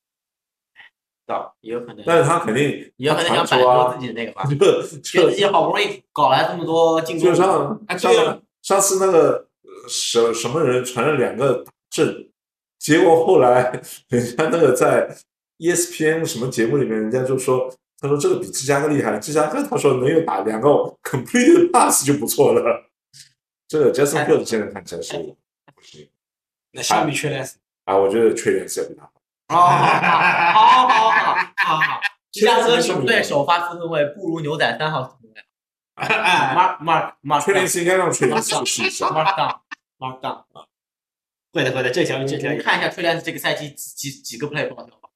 到也有可能，但是他肯定也有可能他想摆脱自，己的那个吧。这觉得自己好不容易搞来这么多进攻，就上上对啊上次那个呃什什么人传了两个打正，结果后来人家那个在 E ESPN 什么节目里面，人家就说，他说这个比芝加哥厉害，芝加哥他说能有打两个 complete pass 就不错了。这个 Jason Fields 现在看起来是不行那相比缺莱斯，啊，我觉得缺点是要比他好。好好好好好好好，芝加哥球队首发四分卫不如牛仔三号 Mark Mark Mark 缺点是应该让缺点去试一下。Mark down Mark down。会的会的，这条这条。看一下 Trey Lance 这个赛季几几几个 play 报销吧，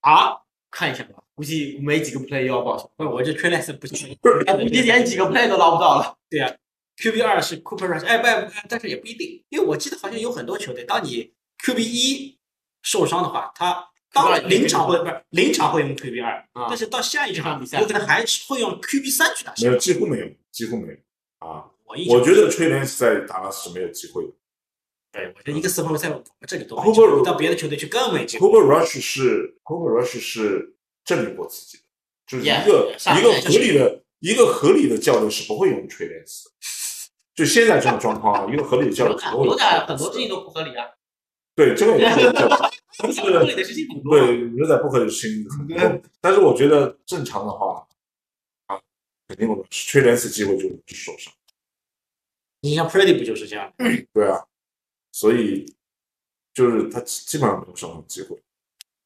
啊，看一下吧，估计没几个 play 又要报销，不是我这缺莱斯不行，估计连几个 play 都捞不到了。对呀 QB 二是 Cooper Rush，哎不，不但是也不一定，因为我记得好像有很多球队，当你 QB 一受伤的话，他当然临场会不是临场会用 QB 二，啊但是到下一场比赛有可能还是会用 QB 三去打没有，几乎没有，几乎没有啊！我我觉得吹联在达拉斯是没有机会的。对，我觉得一个四分卫在我们这里都没 Cooper 机会，到别的球队去更没机会。Cooper Rush 是 Cooper Rush 是证明过自己的，就是一 Yeah，个一个合理的一个合理的教练是不会用吹联斯的。就现在这种状况啊，一个合理的教练是不会牛用仔很多事情都不合理啊，对这个也是正常，但不合理是的事情很多。对牛仔不合理的事情很多，但是我觉得正常的话啊，肯定我缺两次机会就就受伤。你像 Pretty 不就是这样？对啊，所以就是他基基本上没有上场机会，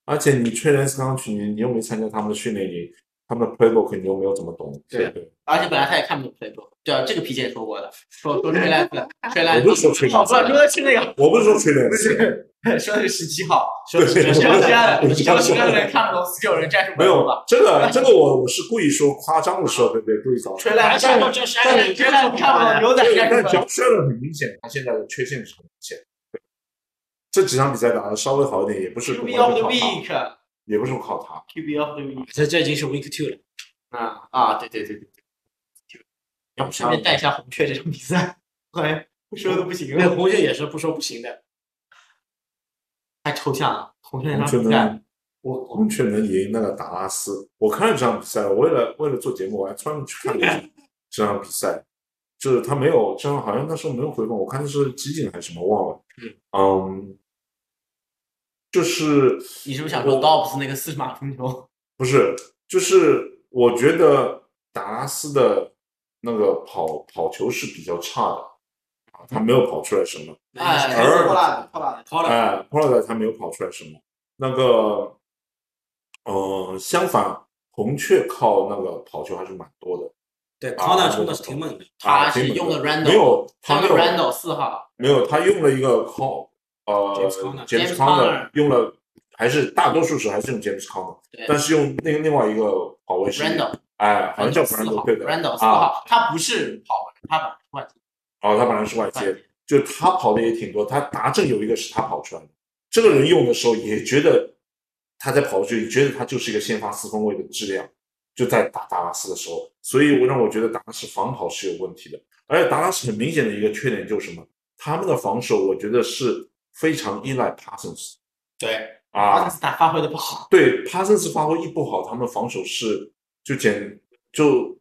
而且你缺两次刚刚去，你你又没参加他们的训练营，他们的 playbook 你又没有怎么懂，对对。而且本来他也看不懂 playbook。对啊，这个皮姐也说过的，说说吹烂子，吹烂子。我不是说吹烂子哦，不是说的是那个，我不是说吹脸不是说的是十七号，说的是对十六家的，我知道十六人看不懂十九人战术没有吧？这个这个我我是故意说夸张的时候，对不对？故意搞吹烂子，看到这是但是吹烂子看不懂牛仔对，战但术脚摔了很明显，他现在的缺陷是很明显。对，这几场比赛打的稍微好一点，也不是 of the，week，QB 也不是靠他。of the week。这这已经是 week two 了。啊啊，对对对对对，然后顺便带一下红雀这场比赛，哎，不说都不行了，那红雀也是不说不行的。太抽象了。红雀那场比赛我红雀能赢那个达拉斯，我看了这场比赛，我为了为了做节目，我还专门去看了一下 这场比赛。就是他没有，这样好像那时候没有回放，我看的是集锦还是什么忘了。嗯，就是你是不是想说 Dobbs 那个四十码冲球？不是，就是我觉得达拉斯的那个跑跑球是比较差的，啊，他没有跑出来什么。哎，而破烂的，破烂的。好了，哎 o l a 他没有跑出来什么。那个，呃，相反，红雀靠那个跑球还是蛮多的。对啊 c o n 冲的是挺猛的。他是用的 Randall，没有，他没有 Randall 四号，没有，他用了一个 Con 呃 James Conner 用了，还是大多数时候还是用 James Conner，但是用那个另外一个跑位是 Randall，哎，好像叫四 Randall 对的，Randall 四啊，号，他不是跑门，他本来是外接，哦，他本来是外外接，接就他跑的也挺多，他达阵有一个是他跑出来的，这个人用的时候也觉得他在跑出去，觉得他就是一个先发四分卫的质量，就在打达拉斯的时候，所以我让我觉得达拉斯防跑是有问题的，而且达拉斯很明显的一个缺点就是什么，他们的防守我觉得是非常依赖 Parsons 对，阿啊，斯塔发挥的不好，对 Parsons 发挥一不好，他们防守是就简就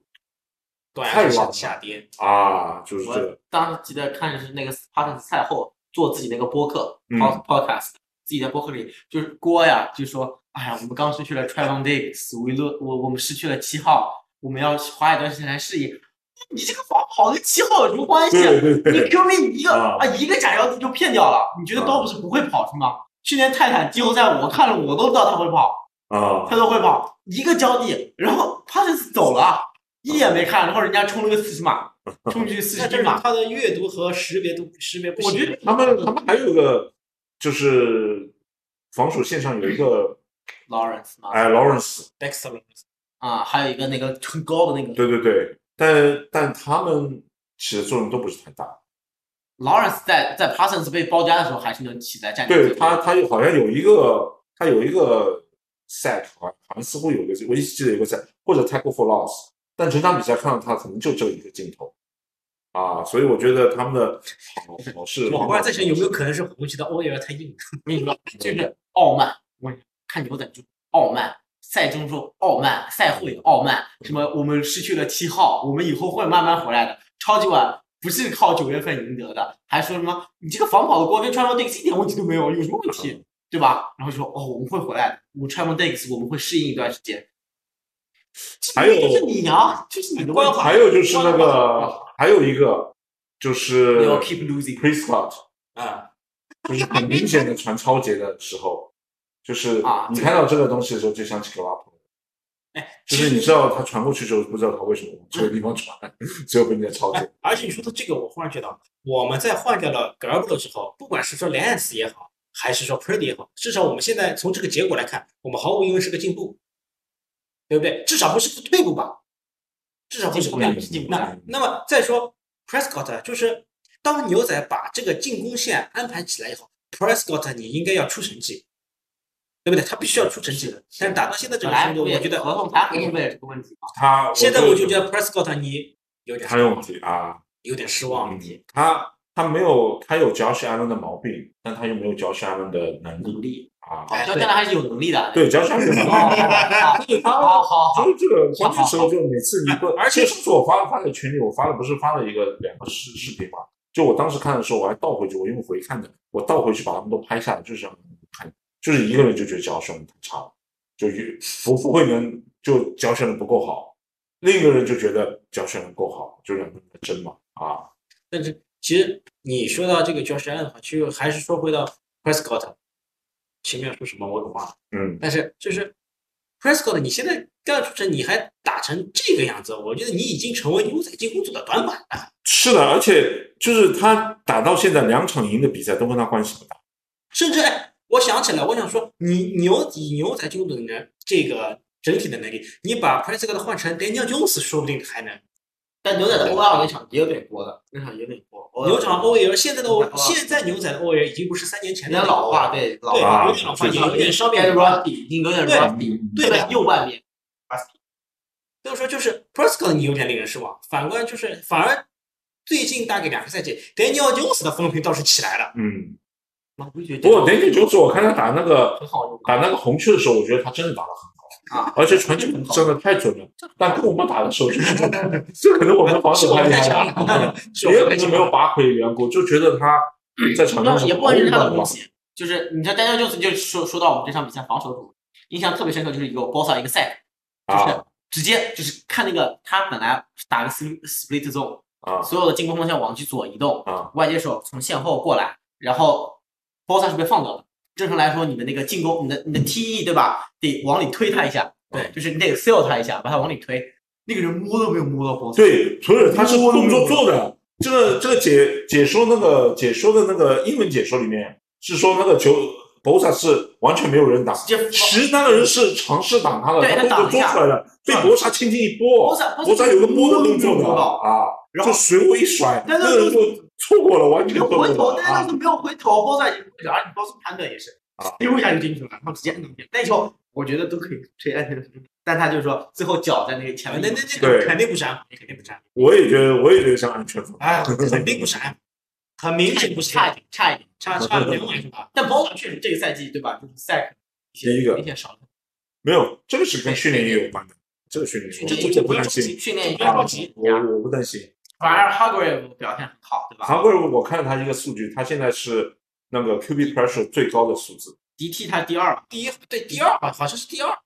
太往下跌。啊，就是这当时记得看是那个 Parsons 赛后做自己那个播客 podcast，自己在播客里就是锅呀，就说哎呀，我们刚失去了 Trevon Diggs，我落我我们失去了七号，我们要花一段时间来适应。你这个防跑跟七号有什么关系？你对，QB 一个啊。啊一个斩妖子就骗掉了，你觉得啊。刀不是不会跑是吗？去年泰坦季后赛我看了，我都知道他会跑，啊。他都会跑，一个交地，然后帕特斯走了，一眼没看，然后人家冲了个四十码，冲去四十码，他的阅读和识别度识别不行。我觉得他们他们还有一个就是防守线上有一个 Lawrence 嘛，哎 Lawrence，Dexter 啊，还有一个那个很高的那个。对对对，但但他们起的作用都不是太大。Lawrence 在在 Parsons 被包夹的时候还是能起在战对他他有好像有一个他有一个 sack，好像似乎有一个我一直记得有一个 sack 或者 tackle for loss，但整场比赛看到他可能就这一个镜头啊，所以我觉得他们的跑跑是。我忽然在想，有没有可能是红旗的欧耶尔太硬了？我 跟你说，就是傲慢。我看牛仔就傲慢，赛中说傲慢，赛会傲慢，什么我们失去了七号，我们以后会慢慢回来的。超级碗不是靠九月份赢得的，还说什么你这个防跑的锅跟 t r a v e l Diggs 一点问题都没有，有什么问题？对吧？然后就说哦，我们会回来的，我 t r a v e l Diggs 我们会适应一段时间。还有就是你啊，就是你的问题。还有就是那个还有一个就是 keep losing。Prescott，啊，就是很明显的传超节的时候，就是啊你看到这个东西的时候，就想起格拉普。哎，就是你知道他传过去之后，不知道他为什么往这个地方传，最后被人家操作。而且你说的这个，我忽然觉得，我们在换掉了 g a r b 之后，不管是说 Lance 也好，还是说 Pretty 也好，至少我们现在从这个结果来看，我们毫无疑问是个进步，对不对？至少不是退步吧？至少不是退步那那么再说 Prescott，就是当牛仔把这个进攻线安排起来以后，Prescott 你应该要出成绩，对不对？他必须要出成绩的。但是打到现在这本来个程度，我觉得合同谈合同为了这个问题嘛。他现在我就觉得 Prescott 你有点他有问题啊，有点失望。嗯他他没有他有 Josh Allen 的毛病，但他又没有 Josh Allen 的能力啊。哎哦，肖将来还是有能力的。对 Josh Allen 的能力，好好好好，就是这个关键时候就每次你不，而且上次我发发在群里，我发的不是发了一个两个视视频嘛？就我当时看的时候，我还倒回去，我用回看的，我倒回去把他们都拍下来，就是让你们看，就是一个人就觉得教训太差了，就越不不会能就教训的不够好，另一个人就觉得教训的够好，就两个人争嘛啊，但是其实你说到这个 Josh Allen 的话，其实还是说回到 Prescott，前面说什么我给忘了。嗯但是就是 Prescott，你现在第二就是你还打成这个样子，我觉得你已经成为牛仔进攻组的短板了。是的，而且就是他打到现在两场赢的比赛都跟他关系不大。甚至哎，我想起来，我想说，你牛以牛仔进攻组的这个整体的能力，你把 Prescott 换成 Daniel Jones，说不定还能。但牛仔的 OL 那场也有点多的，那场也有点多。牛场 OL 现在的 O 牛仔现在牛仔的 OL 已经不是三年前的有点老化，对老对，化，有点老化，有点伤变病 rusty，已经有点对 rusty，对的右半边。所以说就是 Prescott 你有点令人失望，反观就是反而最近大概两个赛季，Daniel Jones 的风评倒是起来了。嗯，我不觉得不过 Daniel Jones 我看他打那个很好用打那个红区的时候，我觉得他真的打得很好啊，而且传球真的太准了。但跟我们打的时候，就是这可能我们防守太厉害了，也。可能没有拔腿的缘故，就觉得他 在场上是也不完全是他的东西，就是你知道，丹尼尔就是就说说到我们这场比赛防守组，印象特别深刻，就是一个 boss 一个 sack，就是啊直接就是看那个他本来打个 split split zone，啊。所有的进攻方向往去左移动，啊。外接手从线后过来，然后 boss 是被放掉的。正常来说，你的那个进攻，你的你的 TE 对吧？得往里推他一下，对就是你得 sell 他一下，把他往里推。那个人摸都没有摸到 boss，对，所以他是动作做的。这个这个解解说那个解说的那个英文解说里面是说那个球 Bosa 是完全没有人打，直接其实那个人是尝试挡他的，对他他动作做出来的，被博萨轻轻一拨博萨有个拨的动作的啊，然后就随我一甩，那个人就错过了，完全错过没有回头，但是！没有回头，波萨已经过去了，而且波斯判断也是啊，丢一下就进去了，然后直接按动键。那球我觉得都可以吹安全但他就说最后脚在那个前面，那那个肯定不是安肯定不是安我也觉得，我也觉得像安全防。哎，肯定不是安很明显不是差一点，差一点。差 差两码是吧？但波萨确实这个赛季对吧，就是赛第一个明显少了，没有，这个是跟训练也有关的，这个训练有关这我这不担心，训练不要着急。我我不担心。反而 Hargrave 表现很好，对吧韩国人我看了他一个数据，他现在是那个 QB pressure 最高的数字，？DT 他第二，第一对第二吧，好像是第二，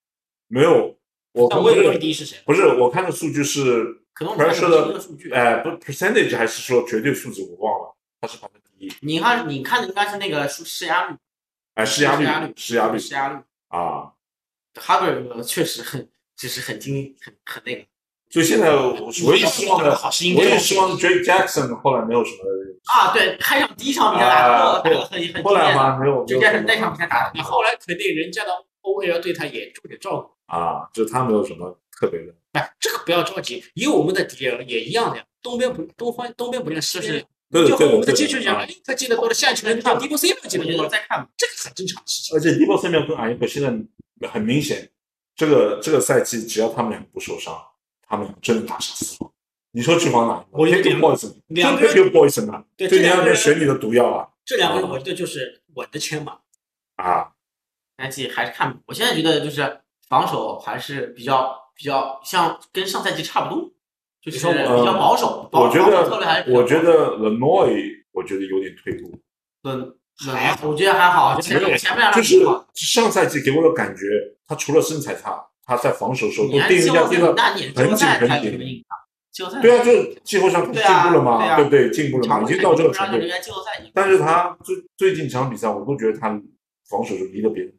没有，我我也不知道第一是谁。不是，我看的数据是可能我们看 pressure 的。哎，不 percentage 还是说绝对数字，我忘了，他是排在第一，你看，你看的应该是那个施施压率，哎，施压施压率，，率施压率施压率。啊，Hargrave 确实很，就是很精，很很那个。所以现在我唯一希望的，唯一希望是 Drake Jackson 后来没有什么，啊，对，开场第一场比赛打得啊打得很很后来嘛没有，Jackson 那场比赛打得那后来肯定人家的 OL 对他也重点照顾。啊，就他没有什么特别的，哎，这个不要着急，以我们的敌人也一样的呀。东边不东方东边不练西边练，对就和我们的对的啊技术讲了，他进得多了，下一球让 d b C 记我觉得多再看吧。这个很正常的事情。而且 d e b o Samuel 跟 a y u k 现在很明显，这个这个赛季只要他们两个不受伤，他们真的打上四方。你说去防哪？我觉得 Take your poison，两个就 take your poison 啊，对就你要这两个人选你的毒药啊这两个人我觉得就是稳的签嘛。啊！赛季还是看吧，我现在觉得就是防守还是比较比较像跟上赛季差不多，就是比较保守。我觉得我觉得 Lenoy 我觉得有点退步，嗯，还好我觉得还好，前面前面两就是。上赛季给我的感觉，他除了身材差，他在防守的时候都你还定人季后赛，家定的很紧很紧对啊，就季后赛进步了嘛，对啊对不对？进步了嘛，已经到这个程度。但是他最最近几场比赛，我都觉得他防守是离了别人。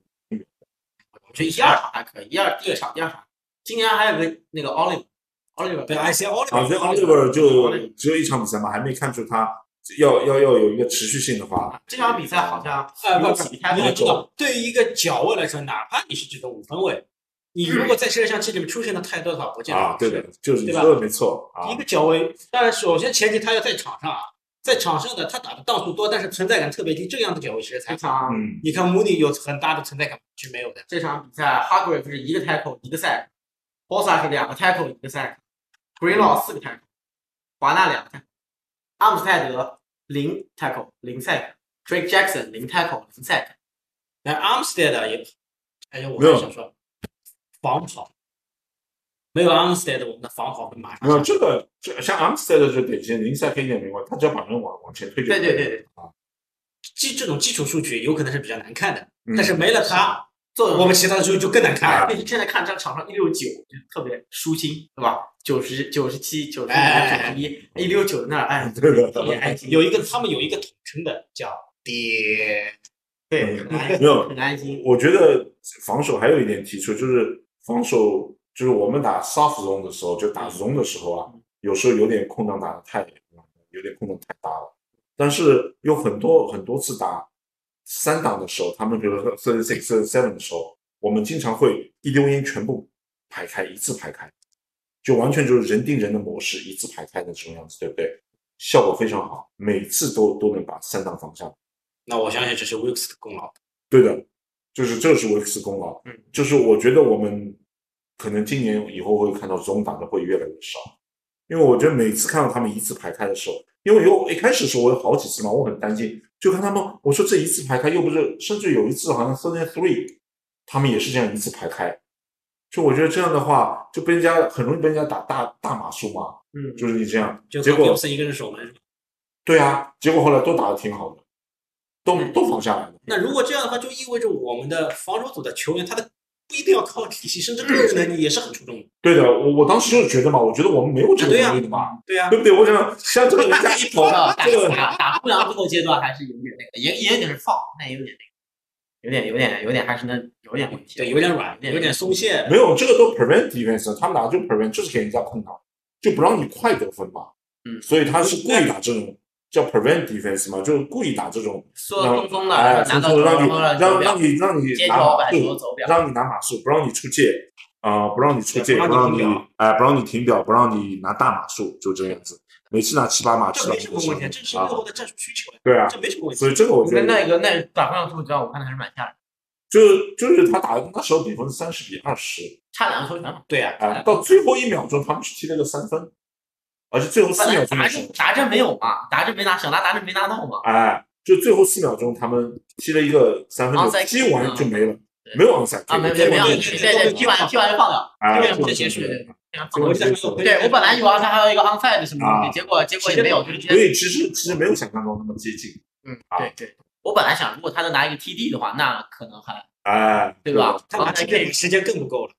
我觉得一二场还可以，一二第一场第二场，今年还有个那个 Oliver，Oliver 对 IC 奥利啊，所以 Oliver 就只有一场比赛嘛，还没看出他要要要有一个持续性的话，这场比赛好像呃，不你要知道，对于一个脚位来说，哪怕你是这个五分位，你如果在摄像机里面出现的太多的话，不见得啊，好对的，就是你对吧说的没错啊。一，个脚位，当然首先前提他要在场上啊，在场上的他打的档数多，但是存在感特别低，这样的脚位其实才这好。场嗯，你看穆尼有很大的存在感是没有的，这场比赛 Hargrave 是一个 tackle 一个 sack，Bosa 是两个 tackle 一个 sack，Greenlaw 四个 tackle，华纳两个 tackle，阿姆斯泰德零 tackle 零 sack，Drake Jackson 零 tackle 零 sack，但 Armstead 也，哎呀，我还想说防跑，没有 Armstead，我们的防跑会马上没有这个这像 Armstead 就典型零赛可以点没关系，他只要把人往往前推就对对对对。啊，基这种基础数据有可能是比较难看的，嗯。但是没了他，做我们其他的数据就更难看了。而且现在看这场上一六九就特别舒心，对吧？九十九十七、九十哎九十一、一六九那儿，哎，对的特别安心，有一个他们有一个统称的叫爹，对，很安心，没有很安心。我觉得防守还有一点提出，就是防守就是我们打 soft zone 的时候，就打 zone 的时候啊，有时候有点空档打的太，有点空档太大了。但是有很多很多次打三档的时候，他们比如说 thirty six、thirty seven 的时候，我们经常会一溜烟全部排开，一字排开，就完全就是人盯人的模式，一字排开的这种样子，对不对？效果非常好，每次都都能把三档防下。那我相信这是 Wilks 的功劳。对的，就是这是维克斯功劳。嗯，就是我觉得我们可能今年以后会看到这种打的会越来越少，因为我觉得每次看到他们一字排开的时候，因为有一开始的时候我有好几次嘛，我很担心，就看他们，我说这一字排开又不是，甚至有一次好像 thirty three，他们也是这样一字排开，就我觉得这样的话就被人家很容易被人家打大大码数嘛，嗯，就是你这样，结果一个人守门？对啊，结果后来都打得挺好的，都都放下来了。那如果这样的话，就意味着我们的防守组的球员，他的不一定要靠体系，甚至个人能力也是很出众的。对的，我我当时就是觉得嘛，我觉得我们没有这个能力的嘛，对呀、对不对？我想像这个人家 一投，打 这个打打不良最后阶段还是有点那个，也也有点是放，那也有点那个，有点有点有点还是那有点问题。对，有点软，有点松懈。没有这个都 prevent defense，他们打就 prevent 就是给人家空档，就不让你快得分嘛。嗯所以他是故意打这种叫 prevent defense 嘛，就是故意打这种，说松松的，哎，拿到松松的让你让让你让你拿码把球数，让你拿马数，不让你出界啊、不让你出界，不不让你哎，不让你停表，不让你拿大马数，就这样子。每次拿七八码，七这八码没什么问题，这是的战术需求呀，对啊，这没什么问题。所以这个我觉得那个那打不上数，只要我看的还是蛮吓人，就就是他打的那时候比分是三十比二十，差两个球权嘛。对啊、哎，到最后一秒钟他们是踢了个三分，而且最后四秒钟达阵，达阵没有嘛？达阵没拿，想拿达阵没拿到嘛？哎，就最后四秒钟他们踢了一个三分球，踢完就没了对，没有 onside，啊，没有，对对对，踢完踢完就放掉，就结束是对对我本来以为他还有一个 onside 什么东西，啊结果结果也没有，就是所以其实其实没有想象中那么接近，嗯，啊对对。我本来想，如果他能拿一个 TD 的话，那可能还哎，对吧？他拿 TD 时间更不够了。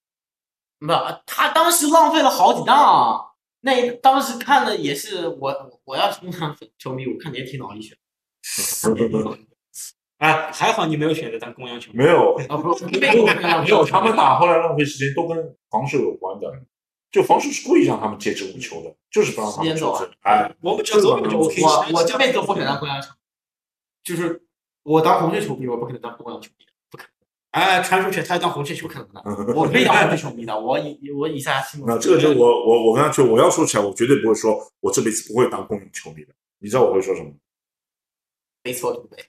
不，他当时浪费了好几档。那当时看的也是我，我要是工厂球迷，我看也挺脑力血。啊，还好你没有选择当公羊球迷。没有啊，不是，没有没有，他们打后来浪费时间都跟防守有关的，就防守是故意让他们接这种球的，就是不让他们走哎，我们只要走你们就 OK。我我这辈子都不选当公羊球迷，就是我当红队球迷，我不可能当公羊球迷，哎，传出去他要当红雀球不可能的。我可以当红雀球迷的，我以我以下西蒙。那这个就我我我跟他说，我要说起来，我绝对不会说我这辈子不会当公牛球迷的，你知道我会说什么？没错，对不对？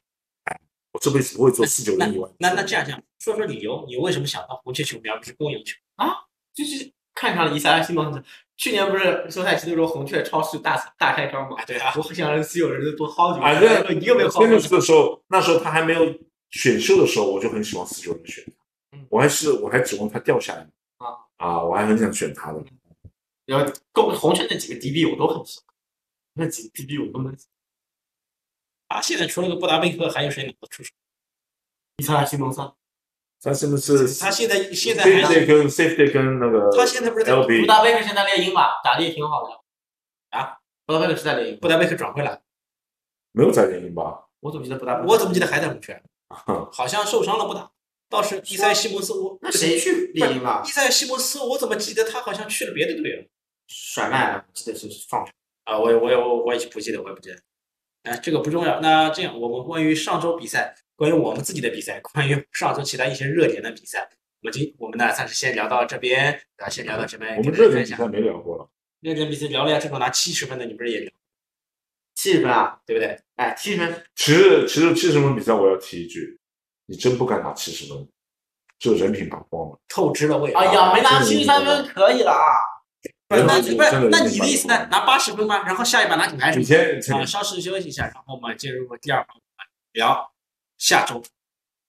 我这辈子不会做四九那零以外。那那这样这样，说说理由，你为什么想当红雀球迷而不是公牛球迷？就是看上了伊萨西蒙斯。去年不是休赛期的时候，红雀超市大大开张嘛？哎，对啊，我很想让所有人都多薅几个，啊，这一个没有薅真的过。是的时候，那时候他还没有选秀的时候，我就很喜欢四九人选嗯，我还是我还指望他掉下来啊啊，我还很想选他的。然后公红圈那几个 DB 我都很喜欢，那几个 DB 我都能。啊现在除了个布达佩克，还有谁能够出手？伊萨西蒙斯，他现在是他现在现在还跟 safety 跟那个他现在不是在布达佩克现在猎鹰吧，打的也挺好的啊。布达佩克是在猎鹰，布达佩克转回来，没有在猎鹰吧？我怎么记得布达？我怎么记得还在红雀？哼 好像受伤了不打。倒是伊塞西蒙斯，我那谁去伊？塞西蒙斯，我怎么记得他好像去了别的队了？甩卖了，记得是放手。啊，我也我也我我也不记得，我也不记得。哎，这个不重要。那这样，我们关于上周比赛，关于我们自己的比赛，关于上周其他一些热点的比赛，我们今我们呢暂时先聊到这边，啊，先聊到这边。我们热点比赛没聊过了，热点比赛聊了呀，这种拿七十分的，你不是也聊，七十分啊！对不对？哎，七十分，其实其实七十分比赛我要提一句，你真不该拿七十分，就人品打光了。透支了位。哎呀，没拿七十三分可以了啊！不是，那真的不是，那你的意思呢？拿八十分吗？然后下一把拿金牌是以吗？前以前啊，稍事休息一下，然后我们进入第二趴，聊下周。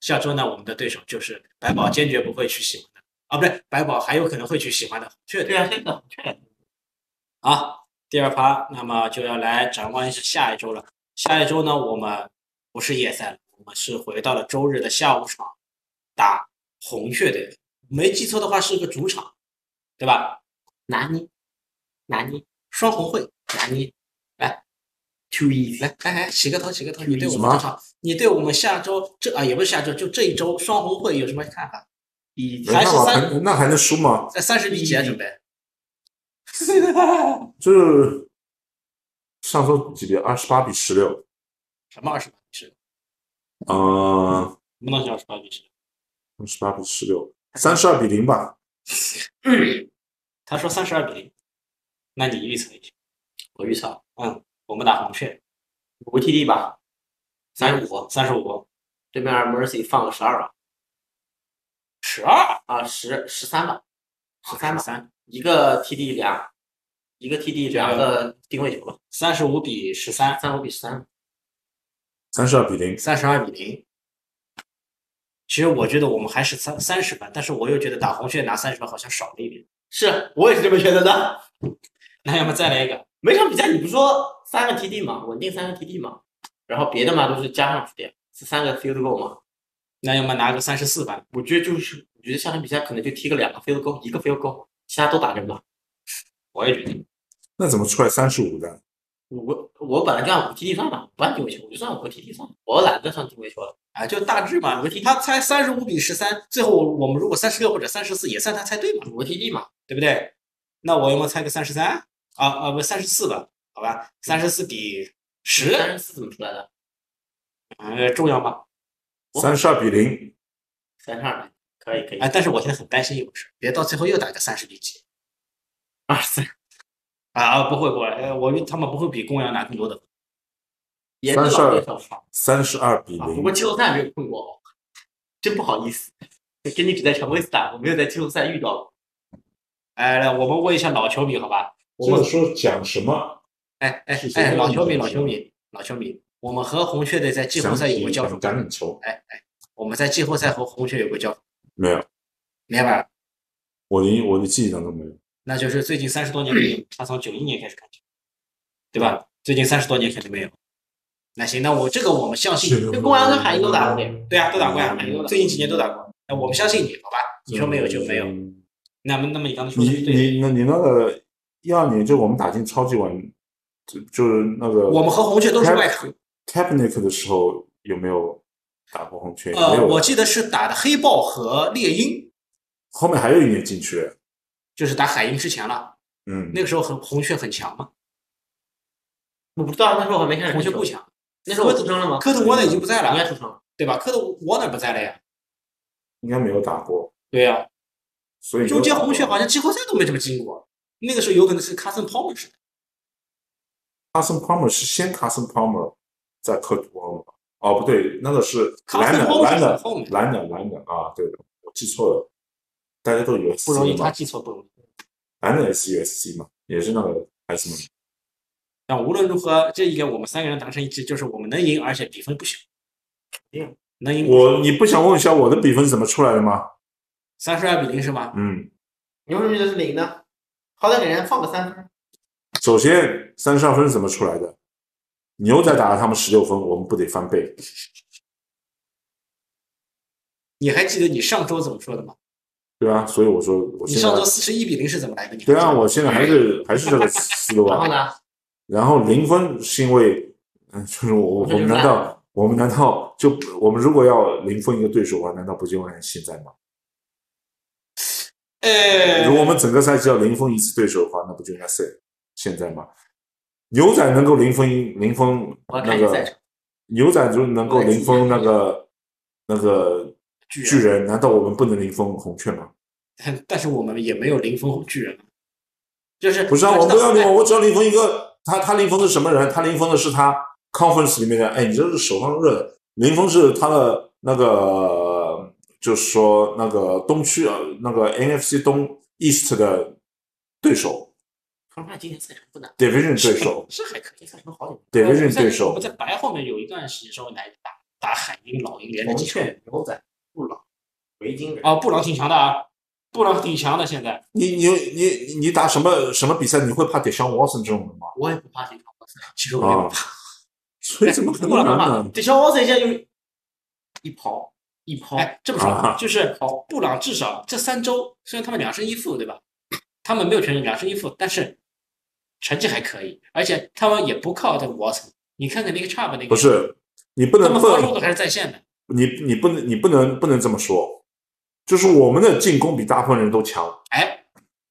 下周呢，我们的对手就是白宝坚决不会去喜欢的啊，不对，白宝还有可能会去喜欢的红雀队。对啊，这个红雀好，第二趴，那么就要来展望一下下一周了。下一周呢，我们不是夜赛了，我们是回到了周日的下午场打红雀队。没记错的话，是个主场，对吧？拿捏，拿捏，双红会，拿捏，来，two easy。来来来，洗个头，洗个头。你对我们这场，你对我们下周这啊也不是下周，就这一周双红会有什么看法？以还是三那还能输吗？在三十比几啊？准备？就是上周几比？二十八比十六。什么二十八比十六？嗯，什么东西二十八比十六？二十八比十六，三十二比零吧。他说三十二比零，那你预测一下？我预测嗯我们打红雀五个 TD 吧，三十五，三十五，对面 Mercy 放了十二吧，十二，啊十十三吧，十三吧，三，一个 TD 两，一个 TD 两个定位球吧，三十五比十三，三十五比十三，三十二比零，三十二比零。其实我觉得我们还是三三十分，但是我又觉得打红雀拿三十分好像少了一点。是我也是这么觉得的。那要么再来一个？每场比赛你不说三个 TD 嘛，稳定三个 TD 嘛，然后别的嘛都是加上去的，是三个 field goal 嘛。那要么拿个三十四分？我觉得就是，我觉得下场比赛可能就踢个两个 field goal，一个 field goal，其他都打人吧。我也觉得。那怎么出来三十五的？我，我本来就按五个 TD 算嘛，不按定位球，我就算五个 TD 算，我懒得算定位球了。啊，就大致嘛，他猜三十五比十三，最后我我们如果三十六或者三十四也算他猜对嘛，五个 TD 嘛，对不对？那我要么猜个三十三啊啊不三十四吧，好吧，三十四比十，三十四怎么出来的？呃，重要吗？三十二比零，三十二，可以可以。哎，但是我现在很担心一回事，别到最后又打个三十比几 二三，啊啊不会不会，呃我他们不会比公羊拿更多的分，也是老32对手三十二比啊。零不过。季后赛没有碰过，真不好意思，跟你只在常规赛打，我没有在季后赛遇到过。哎，来我们问一下老球迷好吧？我们说讲什么？哎哎哎，老球迷老球迷老球迷，我们和红雀队在季后赛有过交手，橄榄球我们在季后赛和红雀有过交手，没有？没有吧？我的我的记忆当中没有。那就是最近三十多年他从九一年开始看球，对吧？最近三十多年肯定没有。那行，那我这个我们相信公安跟海鹰都打过的，对啊，都打过呀最近几年都打过。那我们相信你，好吧？你说没有就没有。嗯那么，那么你刚才说你的对的。你那你那个一二年就我们打进超级碗，就就是那个我们和红雀都是外卡。Kaepernick 的时候有没有打过红雀？呃，我记得是打的黑豹和猎鹰，后面还有一年进去。就是打海鹰之前了。嗯，那个时候很红雀很强吗，我不知道那时候我还没看红雀不强。那时候我出生了吗？科特沃纳已经不在了应该了，出生了。对吧？科特沃纳不在了呀。应该没有打过，对呀、所以中间红雀好好像季后赛都没怎么进过。那个时候有可能是卡森·鲍尔时代。Carson Palmer 是先 Carson Palmer 在科特沃纳。哦，不对，那个是兰的是后面兰的蓝的啊，对，我记错了，大家都以为不容易，他记错不容易。蓝的 S U S C 嘛，也是那个还是什么？但无论如何，这一个我们三个人达成一致，就是我们能赢，而且比分不小。定能赢我你不想问一下我的比分是怎么出来的吗？三十二比零是吗？嗯，你为什么觉得是零呢？好歹给人家放个三分。首先三十二分是怎么出来的？牛仔打了他们十六分，我们不得翻倍？你还记得你上周怎么说的吗？对啊，所以我说我你上周四十一比零是怎么来的？对啊，我现在还是还是这个思路啊。然后呢？然后零分是因为，嗯，就是我我们难道我们难道就我们如果要零分一个对手的话，难道不就按现在吗？呃，如果我们整个赛季要零封一次对手的话，那不就应该是现在吗？牛仔能够零封零封那个。牛仔就能够零封那个那个巨人难道我们不能零封红雀吗？但但是我们也没有零封巨人，就是不是啊，我不要零分，知道我只要零封一个。他他零封是什么人？他零封的是他 conference 里面的，哎，你这是手上热的。零封是他的那个，就是说那个东区啊那个 NFC 东 East 的对手他们今年赛程不难，，Division 对 手是还可以。赛程好点。，Division 对我们。在白后面有一段时间稍微难打，打海鹰、老鹰连着红几场。牛仔、布朗、维京人。啊，布朗挺强的啊，布朗挺强的。现在你你你你打什么什么比赛？你会怕 Deshaun Watson 这种人吗？我也不怕这场比赛。其实我也啊不怕，所以怎么可布能呢？，这小沃森现在就一跑一跑，哎，这么说啊就是布朗至少这三周，虽然他们两胜一负，对吧？他们没有全胜，两胜一负，但是成绩还可以，而且他们也不靠这个 Watson。你看看那个 Chubb 那个，不，是，你不能他们防守都还是在线的。你你不能你不能不能这么说。就是我们的进攻比大部分人都强，哎，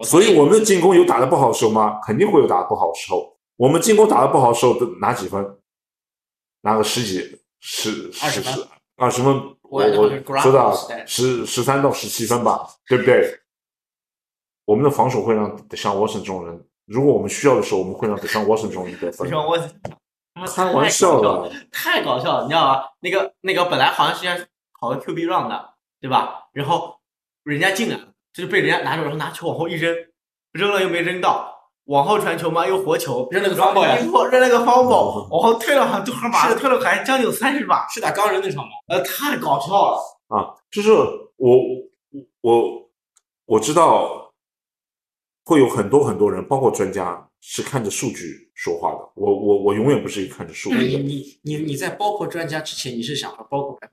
所以我们的进攻有打得不好的时候吗？肯定会有打得不好的时候。我们进攻打得不好的时候，都拿几分？拿个十几、十、20十、分二十分。我我我那会儿说的 Grapple 时代十十三到十七分吧，对不对？我们的防守会让像沃森这种人，如果我们需要的时候，我们会让像沃森这种人得分。说我开玩笑的，太搞笑了，你知道吧？那个那个本来好像是要跑个 QB run 的，对吧？然后人家进来了，就是被人家拿着，然后拿球往后一扔，扔了又没扔到，往后传球嘛又活球，扔了个 fumble 呀扔了个 fumble，往后退了好像多少码，退了还将近有三十码，是打钢人那场吗？呃，太搞笑了。啊，就是我我我知道会有很多很多人，包括专家是看着数据说话的。我我我永远不是一看着数据的，你你你在包括专家之前，你是想要包括白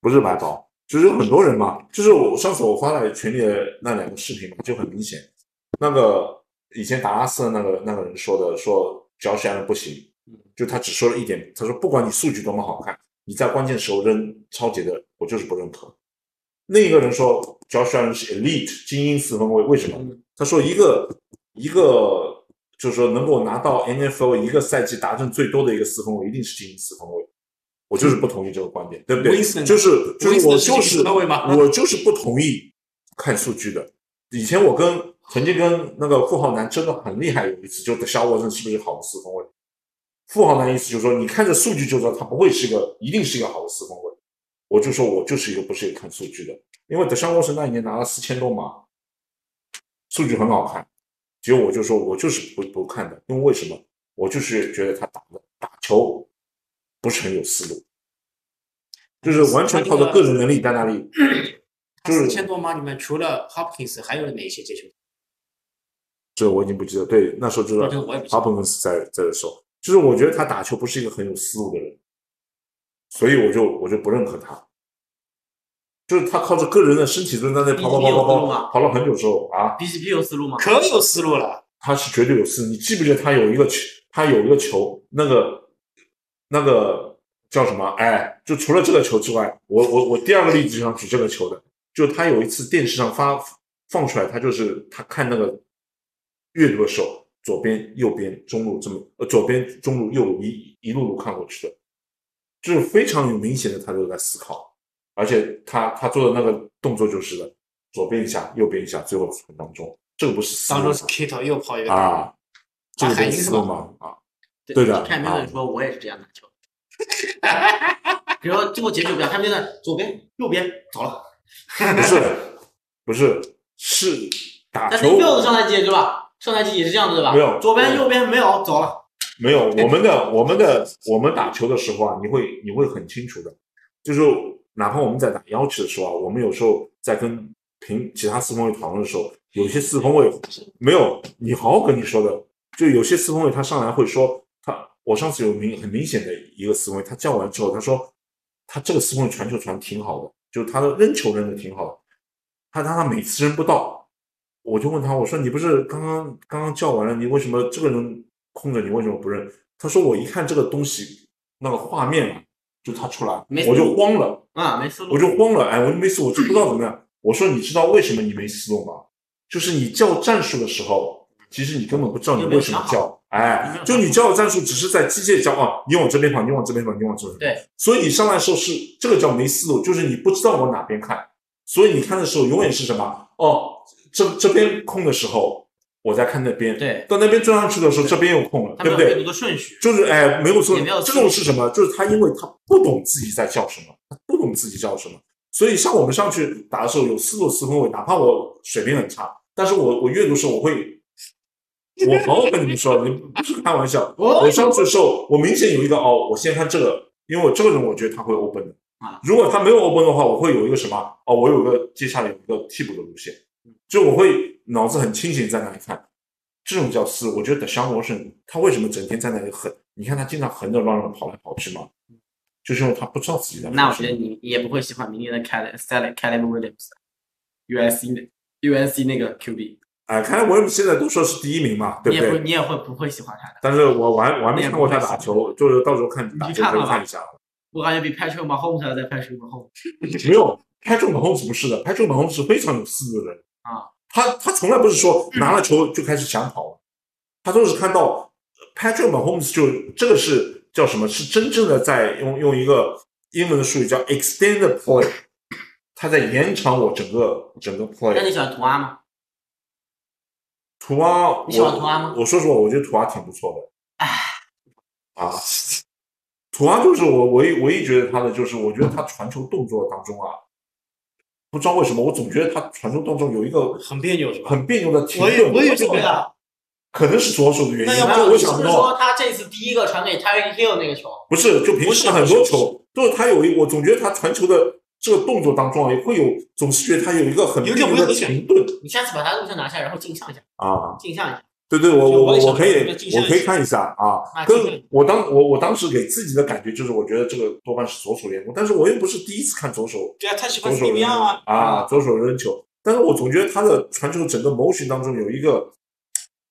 不是白包。就是有很多人嘛，就是我上次我发在群里的那两个视频嘛，就很明显，那个以前达拉斯的那个那个人说的，说脚选的不行，就他只说了一点，他说不管你数据多么好看，你在关键时候扔超级的，我就是不认可。另一个人说 Josh Allen 是 elite 精英四分卫，为什么？他说一个一个就是说能够拿到 NFL 一个赛季达阵最多的一个四分卫，一定是精英四分卫。我就是不同意这个观点，对不对？就是就是我就是我就是不同意看数据的。以前我跟曾经跟那个富豪男争的很厉害，有一次就小沃森是不是好的四分卫？富豪男意思就是说，你看着数据就知道他不会是一个，一定是一个好的四分卫。我就说我就是一个不是一个看数据的，因为德尚沃森那一年拿了四千多码，数据很好看，结果我就说我就是不不看的，因为为什么？我就是觉得他打的打球不是很有思路，就是完全靠着个人能力在那里，就是四千多码里面除了 Hopkins 还有哪一些接球？这个我已经不记得。对，那时候就是这个我也不记得哈彭斯在在的时候，就是我觉得他打球不是一个很有思路的人，所以我就我就不认可他。就是他靠着个人的身体在那跑跑跑跑跑跑了很久之后啊，BCP 有思路吗？可有思路了。他是绝对有思路。你记不记得他有一个球，他有一个球，那个那个叫什么？哎，就除了这个球之外，我我我第二个例子就想举这个球的，就他有一次电视上发放出来，他就是他看那个阅读的时候，左边、右边、中路这么呃左边、中路、右路一一路路看过去的，就是非常有明显的他就在思考，而且他他做的那个动作就是的，左边一下，右边一下，最后传当中，这个不是思当中是路吗 Kito 又跑一个啊，这个海鹰是吧不是思路吗？啊，对的看没有人说我也是这样打球。然后最后结束表，他们就在左边、右边走了。不是不是是打但是球 Field 上台季对吧？上台季也是这样子对吧？没有左边、右边没有走了。没有，我们的 我们的我们打球的时候啊，你会你会很清楚的，就是哪怕我们在打幺七的时候啊，我们有时候在跟平其他四分卫讨论的时候，有些四分卫没有你好好跟你说的，就有些四分卫他上来会说他，我上次有明很明显的一个四分卫，他叫完之后他说他这个四分卫传球传挺好的，就他的扔球扔的挺好的，他他他每次扔不到，我就问他，我说你不是刚刚刚刚叫完了，你为什么这个人空着，你为什么不扔？他说我一看这个东西那个画面啊，就他出来，我就慌了，啊，没思路。我就慌了，哎，我就没思，我就不知道怎么样。我说你知道为什么你没思路吗？就是你叫战术的时候，其实你根本不知道你为什么叫，哎，就你叫的战术只是在机械叫啊，你往这边跑，你往这边跑，你往这边跑。对，所以你上来的时候是这个叫没思路，就是你不知道往哪边看，所以你看的时候永远是什么？哦，这这边空的时候，我在看那边，对，到那边追上去的时候，这边又空了，对不对他没有顺序。就是哎，没有错这种是什么？就是他因为他不懂自己在叫什么，他不懂自己叫什么，所以像我们上去打的时候有四路四分位，哪怕我水平很差，但是我我阅读时候我会，我好好跟你们说，你不是开玩笑，哦我上去的时候我明显有一个哦，我先看这个，因为我这个人我觉得他会 open 的啊，如果他没有 open 的话，我会有一个什么哦，我有个接下来有一个替补的路线，就我会脑子很清醒在那里看。这种叫思，我觉得香罗胜他为什么整天在那里横？你看他经常横着乱乱跑来跑去嘛，就是因为他不知道自己在那我。觉得你也不会喜欢明年的 Caleb Caleb Caleb Williams，USC 的 USC 那个 QB，哎，看来我们现在都说是第一名嘛，对不不对？你也会不会喜欢他的？但是我我还我还没看过他打球，就是到时候看你打球可以看一下。我感觉比 Patrick Mahomes 还要再 Patrick Mahomes。没有，Patrick Mahomes 不是的，Patrick Mahomes 是非常有思路的人啊，他他从来不是说拿了球就开始想跑了，他都是看到 Patrick Mahomes 就这个是叫什么？是真正的在用用一个英文的术语叫 extend play，他在延长我整个整个那 play。你喜欢图阿吗？图阿，你喜欢图阿吗我说实话，我觉得图阿挺不错的。啊，图阿就是我唯一唯一觉得他的就是，我觉得他传球动作当中啊，不知道为什么，我总觉得他传球当中有一个很别扭？很别扭的停顿，我也觉得。可能是左手的原因，那要不想到，说他这次第一个传给 Tyreek Hill 那个球？不是，就平时很多球都是他有一，我总觉得他传球的这个动作当中啊，也会有，总是觉得他有一个很有别扭的停顿你下次把他录像拿下来，然后镜像一下，啊。镜像一下。对对，我我我我可以我可以看一下啊跟我当我我当时给自己的感觉就是，我觉得这个多半是左手联盟，但是我又不是第一次看左手对啊，他喜欢左手 C B 扔啊，啊，左手扔球，但是我总觉得他的传球整个 motion 当中有一个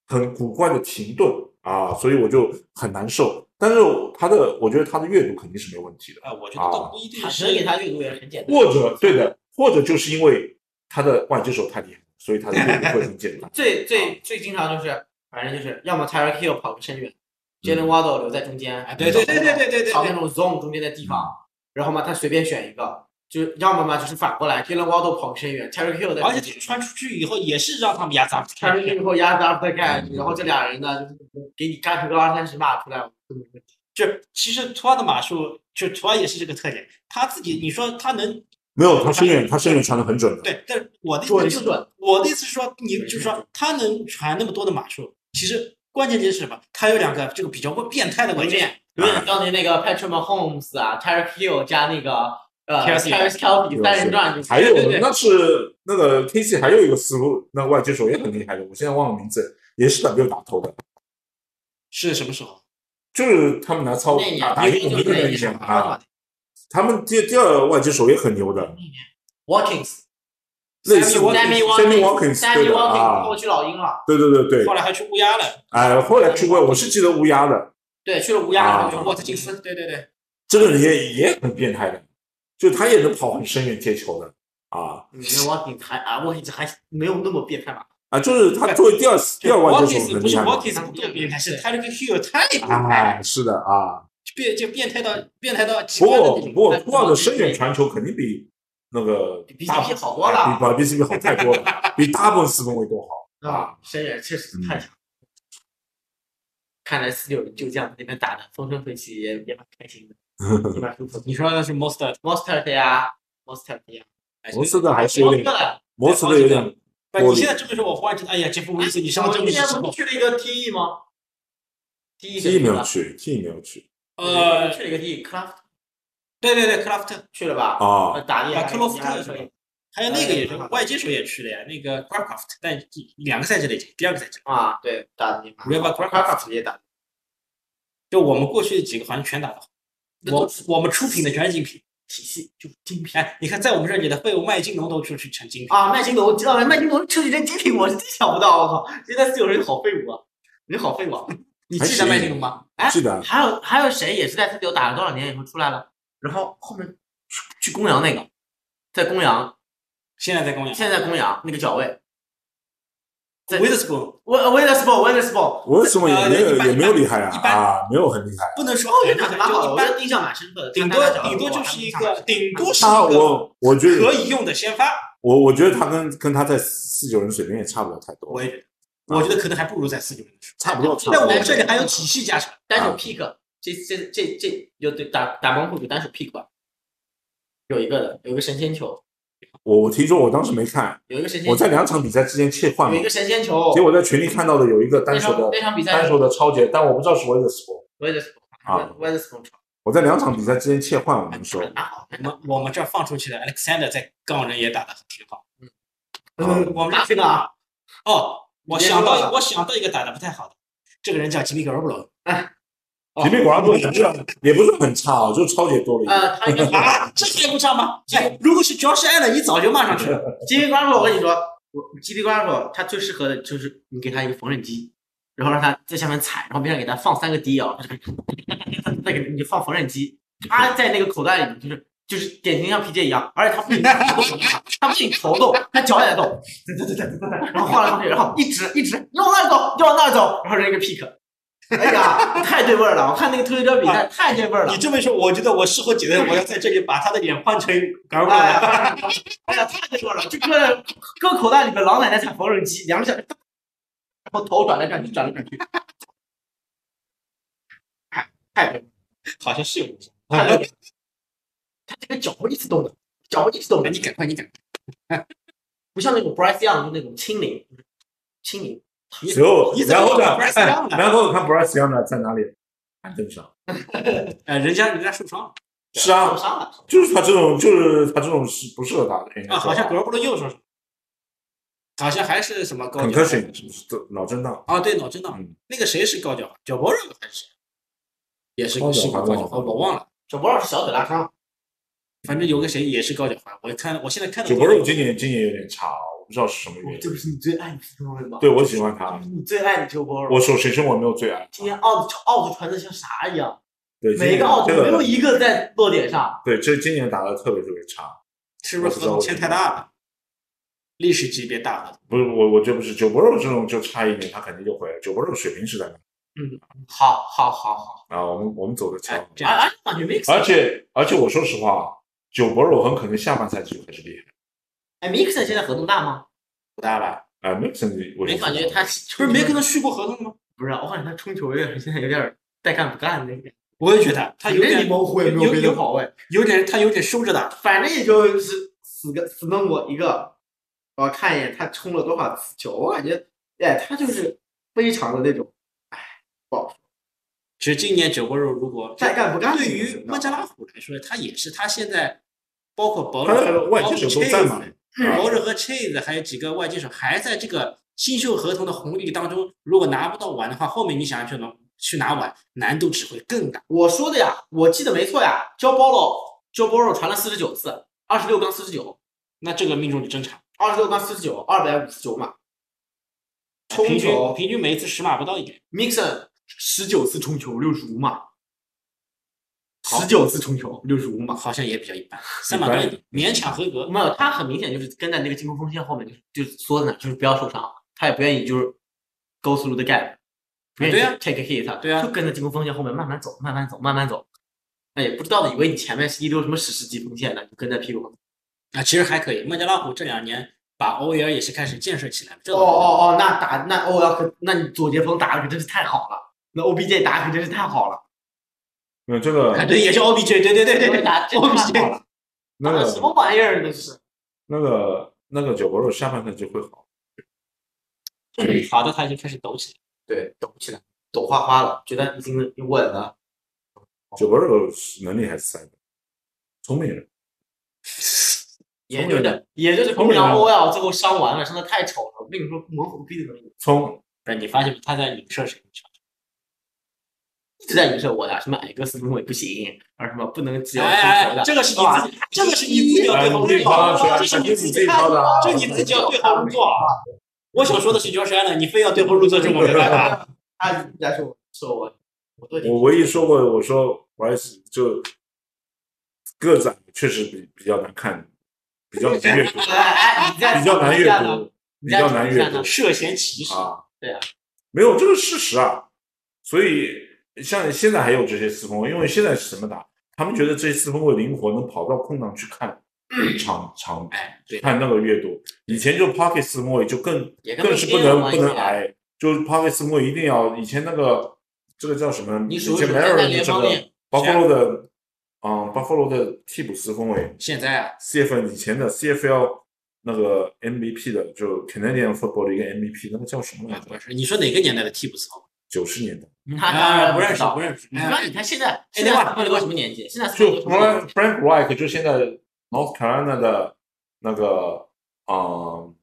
很古怪的停顿啊，所以我就很难受。但是他的，我觉得他的阅读肯定是没问题的，啊，我觉得倒不一定他是只给他阅读也很简单。或者对的，或者就是因为他的外接手太厉害，所以他的阅读会很简单。最最最经常就是，反正就是要么 Tyreek Hill 跑个深远，Jalen Waddle 留在中间，啊对对对对对对对找那种 zone 中间的地方，然后嘛他随便选一个，就要么嘛就是反过来，Jalen Waddle 跑个深远，Tyreek Hill 在而且中间传出去以后也是让他们压榨。Tyreek Hill 以后压榨 after catch，然后这俩人呢就是给你干出个二三十码出来，就其实图阿的码数，就图阿也是这个特点，他自己你说他能没有，他深远，他深远传的很准的。对，但是我的意思我的意思是说，你就是说他能传那么多的马术，其实关键点是什么？他有两个这个比较变态的有文件，点有点当年那个 Patrick Mahomes 啊，Tyreek Hill 加那个呃 Kelsey Travis Kelce 三人转，还有对对对那是那个 K C 还有一个思路，那个外接手也很厉害的，我现在忘了名字，也是 W 打头的，是什么时候？就是他们拿操打打英文的那一年啊，他们第第二外接手也很牛的，Watkins。类似 Sammy Watkins 啊。后去老鹰了，对对对对。后，来还去乌鸦了，哎，后来去过，我是记得乌鸦的，对，去了乌鸦，啊。然后就沃特金斯，对对对，这个人也也很变态的，就他也能跑很深远接球的。啊。嗯那 Watkins 还啊 Watkins 还没有那么变态吧，啊，就是他作为第二第二外接手 Watkins 不是很厉害嘛，Watkins 不够变态，是 Tyreek Hill 太变态是的啊，变就变态到变态到极不过端的那种。不过库尔的深远传球肯定比那个比大 BCP 好多了比比 BCP 好太多了，比大部分四分卫都好啊。啊，深远确实太强。看来四六人就这样在那边打的风生水起，也也蛮开心的，也蛮舒服。你说的是 Monster Monster 的呀，Monster 的呀，摩斯的还是有点，摩斯的有点不，你现在这么说，我忽然觉得，哎呀，杰夫·威斯，你上我这么时候今天不是，去了一个 TE 吗？TE 没有去，T E 没有去呃，去了一个 TE Craft 对对对，克拉夫特，去了吧？啊呃，打的克洛夫特的时候还有那个也是外接手也去了呀，那个 Crackraft，但两个赛季了已经，第二个赛季，啊，对，打的也蛮好 River Craft Craft 也打得就我们过去的几个好像全打得好，我我们出品的全是精品，体系，就精品哎，你看在我们这里的废物麦金龙都出去成精品，啊！麦金龙，知道了？麦金龙出去成精品，我是真想不到，我靠！现在四有人好废物啊，人好废物啊！你记得麦金龙吗？哎，记得还有还有谁也是在四九打了多少年以后出来了，然后后面去去公羊那个，在公羊，现在在公羊现在在公羊那个脚位，在 w i t h s p o n 威威勒斯堡，威勒斯堡，我为什么也没有也没有厉害啊一般啊，没有很厉害。不能说哦，很厉害，那还蛮好一般，印象蛮深刻的。顶多顶多我就是一个，顶多是他一个我我觉得可以用的先发，我我觉得他跟跟他在四九人水平也差不了太多我，也觉得，我觉得可能还不如在四九人差不多候，在我差不多。们这里还有体系加成。单手 pick，这这这这有对打打崩会有单手 pick 吧？有一个的，有一个神仙球，我我听说我当时没看，有一个神仙，我在两场比赛之间切换嘛有一，个神仙球，结果在群里看到的有一个单手的那场比赛单手的超节，但我不知道是威勒斯伯。威勒斯啊堡，威勒斯堡我在两场比赛之间切换，我们说蛮好，我们我们这儿放出去的 Alexander 在杠人也打的挺好。嗯我们这去的啊？哦，我想到我想到一个打的不太好的，这个人叫吉米格尔布罗。哦吉米果然不也不是也不是很差啊，就超级多了一点。呃，他应该 啊，这还不差吗？哎，如果是 Josh Allen，你早就骂上去了。吉米瓜布，我跟你说，我吉米瓜布他最适合的就是你给他一个缝纫机，然后让他在下面踩，然后边上给他放三个 D 啊，再给 你就放缝纫机，他在那个口袋里面就是就是典型像皮杰一样，而且他不仅他不仅头动，他脚也在动，对对对对对对，然后晃来晃去，然后一直一直你往那儿走，就往那儿走，然后扔一个 pick，哎呀，太对味儿了！我看那个推车比赛太对味儿了你。这么一说，我觉得我事后觉得我要在这里把他的脸换成格尔布哎了。哎呀，太对味儿了！就搁搁口袋里边，老奶奶踩缝纫机，两个小，然后头转来转去，转来转去，太太对味儿了好像是有印象。太对味儿了。他这个脚会一直动的，脚会一直动的哎，，你赶快，你赶快。不像那种 Bryce Young 就那种轻灵，轻灵。只有然后呢？哎然后看 Bryce Young 呢在哪里？板凳上。哎，人家人家受伤了是啊受，伤了。就是他这种，就是他这种是不适合打的。啊，好像格尔布的右手，好像还是什么高脚 concussion 是脑震荡。啊，对，脑震荡嗯。那个谁是高脚？脚包肉还是谁？也是高脚是高脚踝，我忘了。脚博老师小腿拉伤，反正有个谁也是高脚踝，我看我现在看到脚博肉今年今年有点差，我不知道是什么原因。这不是你最爱的？对我喜欢他，你最爱的球博我说谁说我没有最爱？今年奥子奥子传的像啥一样，对，每一个奥子没有一个在落点上。对，这今年打的特别特别差。是不是合同签太大了？历史级别大合同。不是我，我觉得不是九博肉这种就差一点，他肯定就回来。九博肉水平是在那好好好好，啊，我们我们走的强哎，，这而样而且感觉 mix，而且而且我说实话，九博肉很可能下半赛季就开始厉害。哎，mixon 现在合同大吗？不大吧？啊，那甚至我我感觉他不是没跟他续过合同吗？不是，我感觉他冲球有点现在有点带干不干的那个。我也觉得他有点模糊，也没有别的跑位，有点他有点收着打。反正也就是死个死弄我一个。我看一眼他冲了多少次球，我感觉，哎，他就是非常的那种，哎，不好说，其实今年九波肉如果再干不干对于孟加拉虎来说，他也是他现在包括保他的罗、外接手罗和 Chase 还有几个外接手还在这个新秀合同的红利当中，如果拿不到碗的话，后面你想去拿去拿碗，难度只会更大。我说的呀，我记得没错呀。焦包罗，焦包罗传了四十九次，二十六杠四十九，那这个命中率真差，二十六杠四十九，二百五十九码。冲平均球平均每一次十码不到一点。，Mixon 十九次冲球，六十五码。好十九次冲球，六十五码。好像也比较一般，三码多一点，勉强合格。没有，他很明显就是跟在那个进攻锋线后面，就是就是缩在那，就是不要受伤，他也不愿意就是 go through the gap，不愿意对呀 take a hit，对啊就跟着进攻锋线后面慢慢走，慢慢走，慢慢走。那也不知道的，以为你前面是一溜什么史诗级锋线呢，就跟在屁股后面。啊，其实还可以。孟加拉虎这两年把 OEL 也是开始建设起来了。这哦哦哦，那打那欧要可，那你左截锋打的可真是太好了，那 OBJ 打的可真是太好了，没有这个啊，对，也是 OBJ，对对对对对打，OBJ。了，那个什么玩意儿那是？那个那个九博肉下半赛季会好。好的，他已经开始抖起来。对，抖起来，抖花花了，觉得已经稳了。九博肉能力还是在的，聪明人。研究的也就是聪明啊公羊 OL 最后伤完了，伤的太丑了。我跟你说，猛虎逼的能力聪不是你发现他在影射谁？一直在影射我的，什么矮个四分卫不行，而什么不能只要哎冲球的，，哎这个是你自己，这个是你自己要对号入座这是你自己挑的啊这你自己要对号入座啊。我想说的是 Josh Allen，你非要对号入座，这我没办法。他来说说我我对你我唯一说过，我说 Rice 就个子矮确实比比较难看，比较难阅读，比较难阅？读，比较难阅读涉嫌歧视，啊。对啊，没有这个事实啊。所以像现在还有这些四分卫，因为现在是怎么打？他们觉得这些四分卫灵活，能跑到空档去看场场哎，对，看那个阅读。以前就 pocket 四分卫就更更是不能不能矮，就是 pocket 四分卫一定要以前那个这个叫什么？以前你数数 m a 现 r 在 i 联这个盟里 Buffalo 的，嗯，Buffalo 的替补四分卫现在啊，，CFL 以前的 CFL 那个 MVP 的，就 Canadian Football 的一个 MVP，那个叫什么来着？啊不是，你说哪个年代的替补四号？九十年代，他当啊，然不认识，不认识。你看，你看现在现在四分卫什么年纪？现在就分卫什么年 Frank Reich 就现在 North Carolina 的那个嗯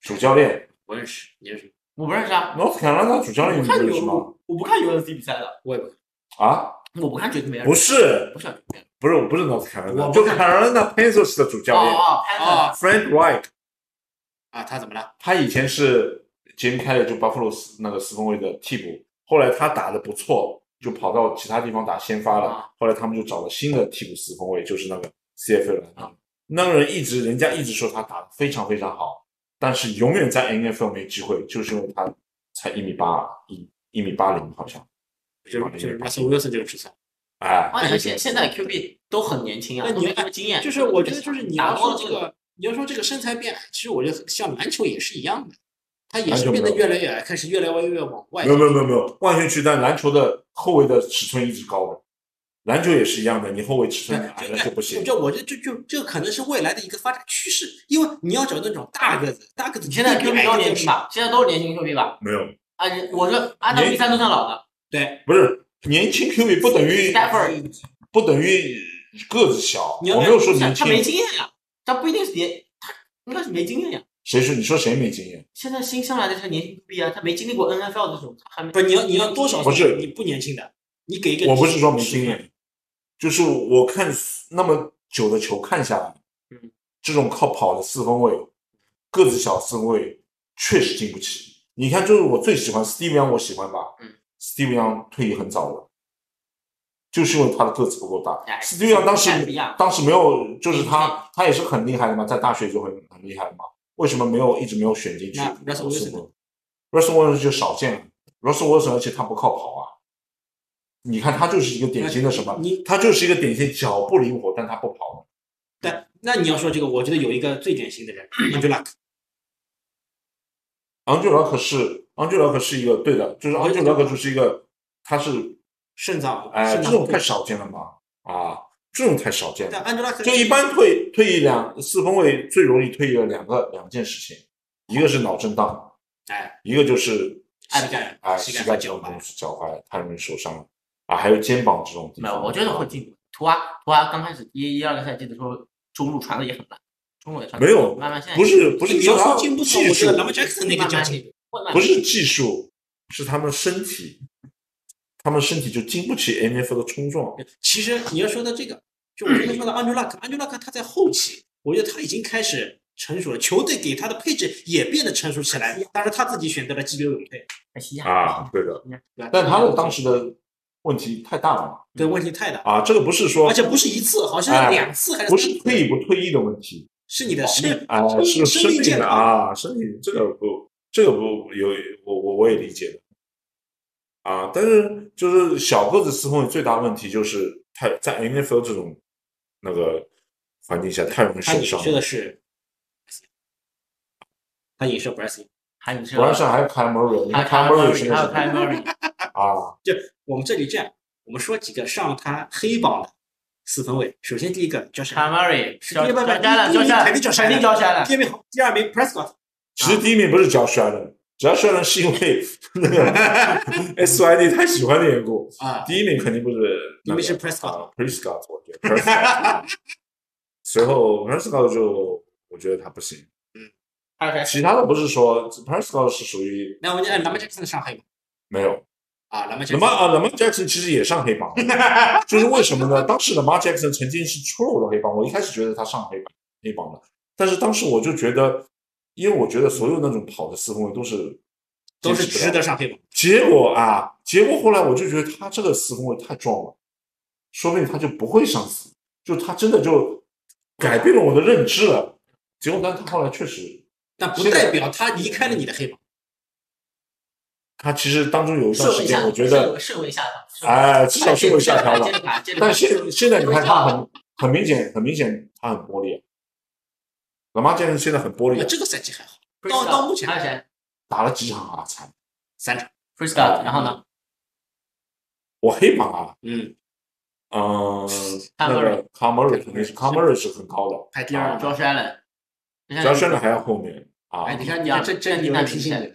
主教练。不认识，你认识？我不认识啊，，North Carolina 主教练你不认识吗？我不看 UNC 比赛的，我也不啊，我不看 Drake 梅尔，不是，不是 Drake 梅尔不是，我不是 North Carolina，就看。Carolina Panthers 的主教练哦哦啊 Frank Reich，啊，他怎么了？他以前是 Jim Kelly 就 Buffalo 那个四分卫的替补，后来他打的不错，就跑到其他地方打先发了啊。后来他们就找了新的替补四分卫，就是那个 CFL 来打，那个人一直人家一直说他打的非常非常好，但是永远在 NFL 没机会，就是因为他才一米八一一米八零好像，就是就是 Wilson 这个尺寸。哎，而且现现在 QB 都很年轻啊，那你都没什么经验。就是我觉得就是你要说这个，你要说这个身材变矮，其实我觉得像篮球也是一样的，它也是变得越来越矮，开始越来越越往外。没有没有没有没有，惯性区，但篮球的后卫的尺寸一直高的，篮球也是一样的，你后卫尺寸矮了就不行。就我觉得就就这可能是未来的一个发展趋势，因为你要找那种大个子，大个子你现在都是是年轻吧？现在都是年轻 QB 吧？没有，啊，我说按照比赛都算老的。对，不是年轻 QB 不等于不等于个子小，你我没有说年轻他没。经验呀，他不一定是年，他应该是没经验呀。谁说你说谁没经验？现在新上来的这个年轻 QB 啊，他没经历过 NFL 这种，他还没不是你要你要多少不是你不年轻的，你给一个我不是说没经验，就是我看那么久的球看下来，嗯，这种靠跑的四分卫，个子小四分卫确实经不起。你看，就是我最喜欢 Steve Young，我喜欢吧，嗯，Steve Young 退役很早了，就是因为他的个子不够大。哎 Steve Young 当时当时没有，就是他他也是很厉害的嘛，在大学就很很厉害的嘛，为什么没有一直没有选进去那 Russell Wilson，Russell Wilson 就少见了，Russell Wilson 而且他不靠跑啊。你看他就是一个典型的什么？你他就是一个典型脚不灵活，但他不跑。但那你要说这个，我觉得有一个最典型的人 Andrew Luck，昂旧拉克是昂旧拉克是一个对的，就是昂旧拉克就是一个，他是肾脏，哎，肾脏这种太少见了嘛啊，这种太少见但了。就一般退退役两四分卫最容易退役的两个两件事情，一个是脑震荡，哎，一个就是膝盖啊膝盖脚踝这种东西，脚踝太容易受伤了啊，还有肩膀这种地方。没有，我觉得会进步。图阿图阿刚开始一一二个赛季的时候，中路传的也很烂，中路也传得没有慢慢现在不是不是你要说技术我觉得 Lamar Jackson 那个不是技术，是他们身体，他们身体就经不起 NFL 的冲撞。其实你要说到这个，就我刚才说的 Andrew Luck，Andrew Luck 他在后期，我觉得他已经开始成熟了，球队给他的配置也变得成熟起来，但是他自己选择了激流勇退，哎西亚啊，对的，对吧？但他的当时的问题太大了嘛对问题太大，啊，这个不是说而且不是一次，好像两次还是不是退役不退役的问题是你的生啊，生是生命的生命健康。啊，身体这个不这个不有我我我也理解的啊，但是就是小个子四分卫最大的问题就是太在 NFL 这种那个环境下太容易受伤了。射的是，他也是 Bryce。还有是不然上还有凯莫瑞，你还有莫瑞是 Murray，还有个 Kyle Murray，啊，我们这里这样，我们说几个上他黑榜的四分卫。首先第一个就是是第一交下了，第一交下肯定交下肯定交下了第。一名第二名 Prescott，其实第一名不是叫摔了，只要摔呢是因为那个 SYD 太喜欢的缘故。啊，第一名肯定不是那个，第一名是 Prescott 啊 Prescott，我觉得 Prescott。随后 Prescott 就我觉得他不行，嗯，OK，？其他的不是说 Prescott 是属于那我们按 Lamar Jackson 上黑榜没有。啊，Lamar 那么 Jackson 啊，Lamar Jackson 其实也上黑榜，就是为什么呢？当时 Lamar Jackson 曾经是出了我的黑榜，我一开始觉得他上黑榜黑榜的，但是当时我就觉得，因为我觉得所有那种跑的四分卫都是都是值得上黑榜。结果啊，结果后来我就觉得他这个四分卫太壮了，说不定他就不会上四，就他真的就改变了我的认知了。结果，但他后来确实，但不代表他离开了你的黑榜。他其实当中有一段时间，我觉得，会社会下调，哎，至少是会下调了。但卡。现现在你看他很很明显，很明显他很玻璃。老妈现在现在很玻璃，那这个赛季还好，到到目前还有谁打了几场啊？才三场。？Prescott，然后呢？我黑榜啊，嗯，嗯，Cam 那个 c a m e r 肯定是 c a m e r 是很高的，排第二。Josh Allen，只要选的还要后面啊哎，。你看，你啊，这这有人提醒你，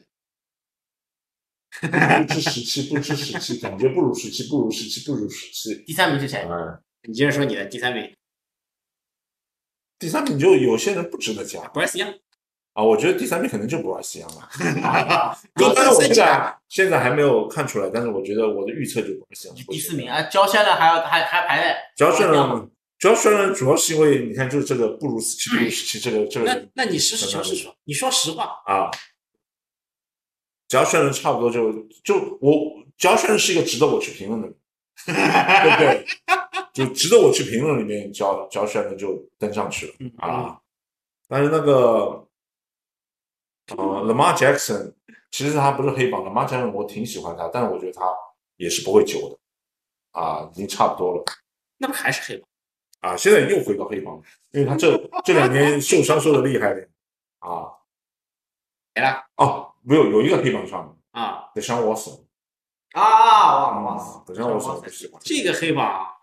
不知时期，不知时期，感觉不如时期，不如时期，不如时期。第三名是谁？嗯，你接着说你的第三名第三名就有些人不值得加，Bryce Young。啊，我觉得第三名可能就 Bryce Young 了。啊 就但是我现在现在还没有看出来，但是我觉得我的预测就 Bryce Young 第四名。啊，Josh Allen 还要还还排在主要是呢，主要是呢，主要是因为你看，就是这个不如时期，不如时期，这个这个那那你实事求是说，你说实话，啊，只要确认差不多就就我，只要确认是一个值得我去评论的人，对不对？就值得我去评论里面，Josh Josh Allen 就登上去了嗯啊。但是那个呃，Lamar Jackson 其实他不是黑榜，Lamar Jackson 我挺喜欢他，但是我觉得他也是不会久的啊，已经差不多了那不还是黑榜？啊。现在又回到黑榜了，因为他这这两年受伤受的厉害点啊。没了哦，没有有一个黑榜上面啊！Deshaun Watson 啊啊！哇塞，，Deshaun Watson 我不喜欢。这个黑榜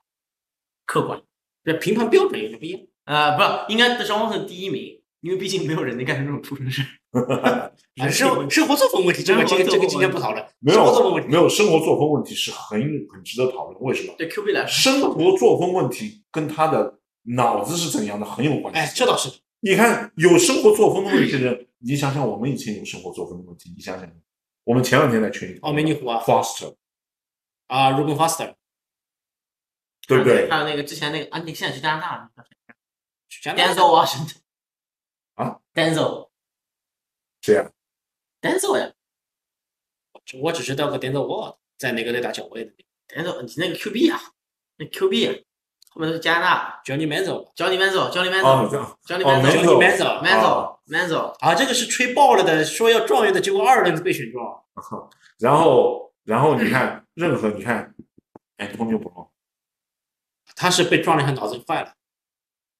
客观。这评判标准有点不一样。呃，不是，应该德尚沃森第一名，因为毕竟没有人能干出这种出 生事。啊生生活作风问题，这个今生活作风这个今天不讨论。没生活作风问题，有没有生活作风问题是很很值得讨论，为什么？对 Q B 来说，生活作风问题跟他的脑子是怎样的很有关系。哎，这倒是。你看，有生活作风的问题的人，你想想，我们以前有生活作风的问题，你想想，我们前两天在群里哦，美女湖啊 Foster，啊，Ruben Foster 对不对？还有那个之前那个，啊，你现在去加拿大去加拿大 Denzel Washington 啊，Denzel 谁呀 Denzel 呀我只知道个 Denzel Ward 在那个队打脚位的，Denzel 你那个 Q B 啊，那 Q B 啊，后面都是加拿大 Johnny Manziel Johnny Manziel，Johnny 哦，这 Manziel，Johnny 样 Johnny 哦 Manziel。Manziel Manziel Manziel，啊，这个是吹爆了的，说要状元的，结果二轮被选中。然后然后你看，任何你看，Antonio Brown，他是被撞了一下脑子坏了。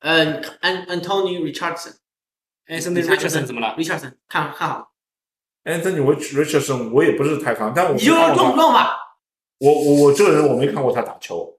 嗯，An Anthony Richardson，Richardson Anthony Richardson 怎么了？看看好，Anthony Richardson 我也不是太看，但我你就没看过他中不中吧？我我我这个人我没看过他打球。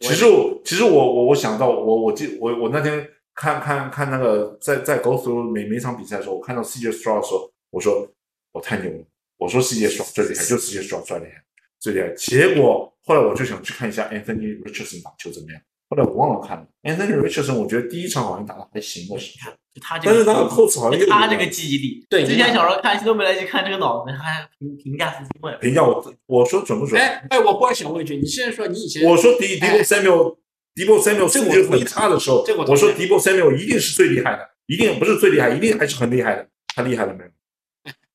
其实我其实我我我想到我我记我我那天看看看那个在在 go through 每每场比赛的时候，我看到 CJ Stroud 的时候，我说我太牛了，我说 CJ Stroud 最厉害，就 CJ Stroud 最厉害最厉害。结果后来我就想去看一下 Anthony Richardson 打球怎么样，后来我忘了看了。Anthony Richardson 我觉得第一场好像打的还行的，你看，就他这个，但是他的扣子好像又他这个记忆力，对之前小时候看西多梅来及看这个脑子，还评评价四星位。评价我我说准不准？哎哎，我忽然想问一句，你现在说你以前我说迪迪哎波 Samuel，迪波 Samuel 这个我数据很差的时候这个我，说迪波 Samuel 一定是最厉害的，一定不是最厉害，一定还是很厉害的。他厉害了没有？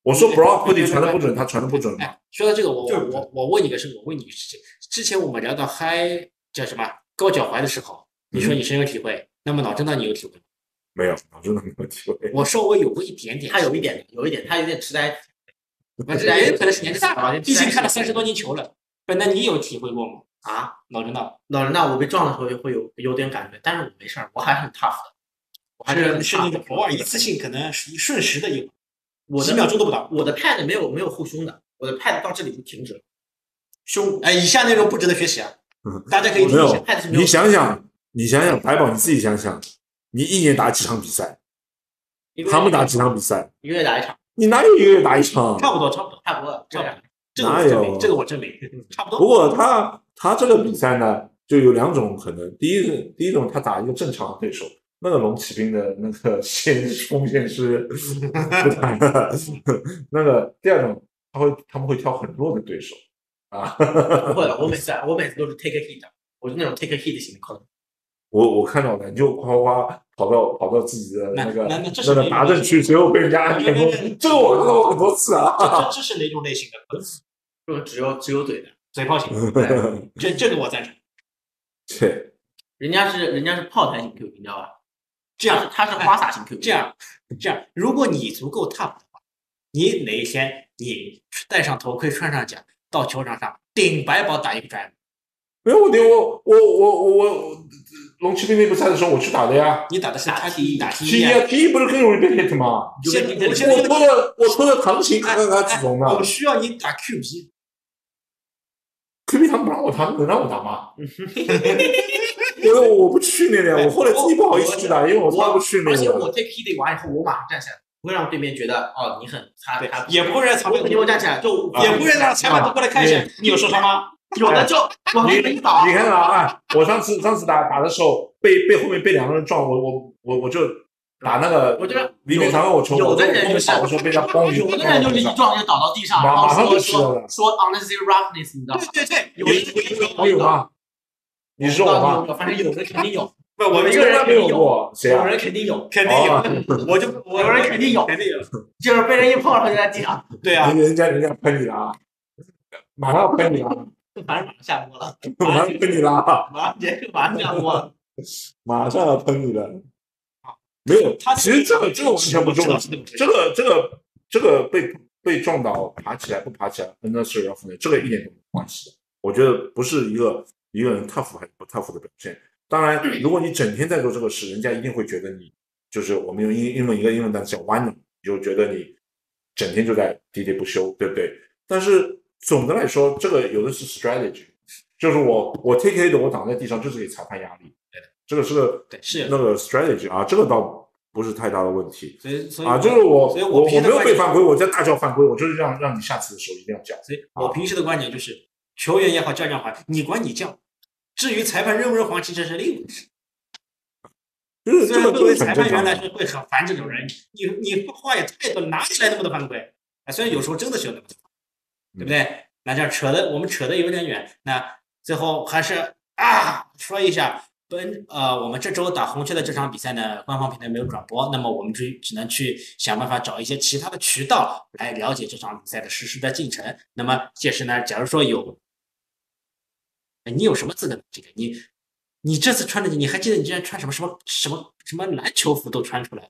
我说 Brock Purdy 传的不准，他传的不准吗？哎，说到这个，我就是我我我问你个事，我问你个事情。之前我们聊到嗨叫什么高脚踝的时候，你说你深有体会，那么脑震荡你有体会吗？没有，我真的没有体会。我稍微有过一点点，他有一点，有一点，他有点痴呆。也有可能是年纪大啊了，毕竟看了三十多年球了。不，那你有体会过吗？啊，脑震荡老人那我被撞的时候会有有点感觉，但是我没事儿，我还是很 tough 的，我还是是那种偶尔一次性，可能是一瞬时的有，我几秒钟都不到。我的 pad 没有没有护胸的，我的 pad 到这里就停止了，胸哎，以下内容不值得学习啊嗯，大家可以没有听一下。你想想，你想想，白宝你自己想想，你一年打几场比赛？他们打几场比赛？一个月打一场，你哪有一个月打一场？差不多，差不多，差不多这样。这个我证明，这个我证明，差不多。不过他他这个比赛呢，就有两种可能。第一个，第一种他打一个正常的对手，那个龙骑兵的那个 线锋线是不谈的。那个第二种，他会他们会挑很弱的对手 啊。不会的，我每次我每次都是 take a hit，我是那种 take a hit 型的控。我我看到了，你就夸夸跑到跑到自己的那那个那个哪达阵区，最后被人家按成功，这个我看到过很多次啊。这这 这是哪种类型的？就是只有只有嘴的，嘴炮型，这这个我赞成。对，人家是人家是炮台型 Q，你知道吧？这样他是他是花洒型 Q，这样这样，如果你足够 tough 的话，你哪一天你戴上头盔，穿上甲，到球场上顶白宝打一个 drive，没有问题。我我我我我龙骑兵那比赛的时候我去打的呀。你打的是 T 打 T 一啊，T 一不是更容易被 hit 吗？我现在我拖着我拖着唐琴看看他几种呢我需要你打 QB，，Q B 他们不让我打，能让我打吗？我我不训练的呀，我后来自己不好意思去打，因为我从来不训练而且我的。take hit 完以后，我马上站起来，不会让对面觉得哦你很他他，也不会让裁判我肯定会站起来，就啊也不会让裁判都过来看一下你有受伤吗？有的就往你那边倒你，看啊，哎，我上次上次打打的时候，被被后面被两个人撞，我我我我就打那个我觉得里面传给我冲，有的人就是跑的时候被他咣一有的人就是一撞就倒到地上，然后说说说 unnecessary roughness，你知道吗？对对对，有的我有吗？你说我吗？吗？反正有的肯定有，不，我们一个人没有过，谁有啊？人肯定有，肯定有，哦 我就我有人肯定有肯定有，就是被人一碰，然后就在地上。对啊，人家人家喷你了啊，马上喷你了啊。反正马上下播了，马上喷你啦，马上结束，马上下播了。马上要喷你了。没有，他其实这个这个完全不重要，这个这个这个被被撞倒爬起来不爬起来，unnecessary 要负责，这个一点都没关系。我觉得不是一个一个人 tough 还是不 tough 的表现。当然，如果你整天在做这个事，人家一定会觉得你就是我们用英英文一个英文单词叫 one，就觉得你整天就在喋喋不休，对不对？但是总的来说，这个有的是 strategy，就是我我 take it 的，我躺在地上就是给裁判压力，对，这个是个对是那个 strategy 啊，这个倒不是太大的问题。所以所以啊，就是我我我没有被犯规，我在大叫犯规，我就是让让你下次的时候一定要叫。所以我平时的观点就是，球员也好，教练也好，你管你叫。至于裁判认不认黄，其实是另一回事。虽然作为裁判员来。说会很烦这种人，你你话也太多，哪里来那么多犯规？啊，虽然有时候真的是有那么多，对不对？那这样扯的我们扯的有点远，那最后还是啊说一下。本呃，我们这周打红雀的这场比赛呢，官方平台没有转播，那么我们只只能去想办法找一些其他的渠道来了解这场比赛的实时的进程。那么届时呢，假如说有，哎你有什么资格呢？这个你你这次穿的，你还记得你之前穿什么什么什么什么篮球服都穿出来了，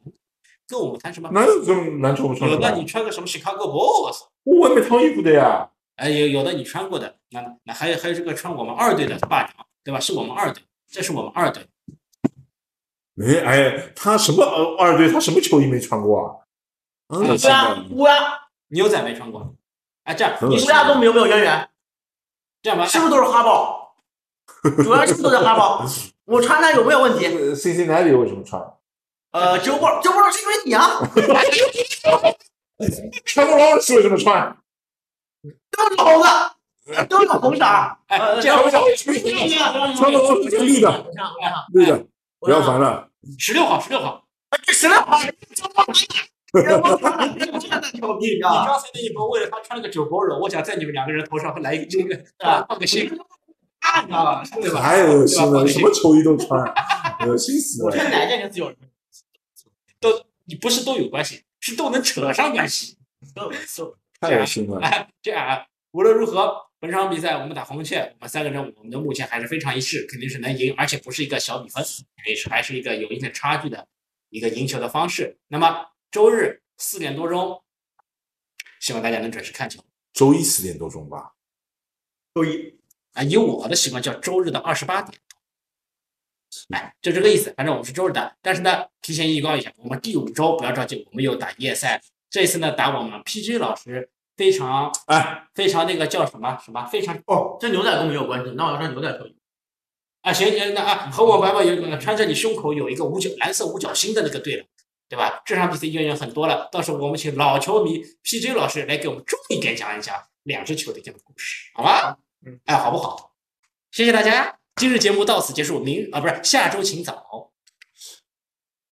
跟我们谈什么？哪有这种篮球服穿有的的？你穿个什么 Chicago Bulls，我也没穿衣服的呀。哎，有有的你穿过的，那那还有还有这个穿我们二队的霸掌，对吧？是我们二队，这是我们二队。哎哎，他什么呃二队？他什么球衣没穿过啊？啊，对乌鸦乌鸦牛仔没穿过，哎，这样你是乌鸦跟我们有没有渊源？这样吧，是不是都是哈包？主要是不是都在哈包？我穿它有没有问题？Cincinnati 为什么穿？呃，九波九波是因为你啊，穿过劳斯为什么穿？都是红的，都是红色儿。哎，呃这样穿过穿过劳斯是绿的，绿的，不要烦了。十六号，十六号，这十六号，我操，这牛逼你啊！刚才那一波为了他穿了个九波肉，我想在你们两个人头上来一个这个啊，放个心，啊，对吧？太恶心了，对吧什么球衣都穿，恶心死了。我穿哪件跟自由人？都你不是都有关系，是都能扯上关系。都都太恶心了。哎，这样啊，无论如何，本场比赛我们打红雀，我们三个人我们的目前还是非常一致，肯定是能赢，而且不是一个小比分，也是还是一个有一定差距的一个赢球的方式。那么周日四点多钟，希望大家能准时看球周一四点多钟吧。周一。啊。以我的习惯叫周日的二十八点。哎，就这个意思。反正我们是周日的，但是呢，提前预告一下，我们第五周不要着急，我们又打夜赛。这一次呢，打我们 PG 老师非常哎，非常那个叫什么什么非常哦，这牛仔裤没有关系，那我要穿牛仔球衣。啊，行行，那啊，和我玩玩有穿着你胸口有一个五角蓝色五角星的那个队了，对吧？这场比赛渊源很多了，到时候我们请老球迷 PJ 老师来给我们重点讲一讲两支球队间的故事，好吧？哎，好不好？谢谢大家，今日节目到此结束，明啊不是下周请早。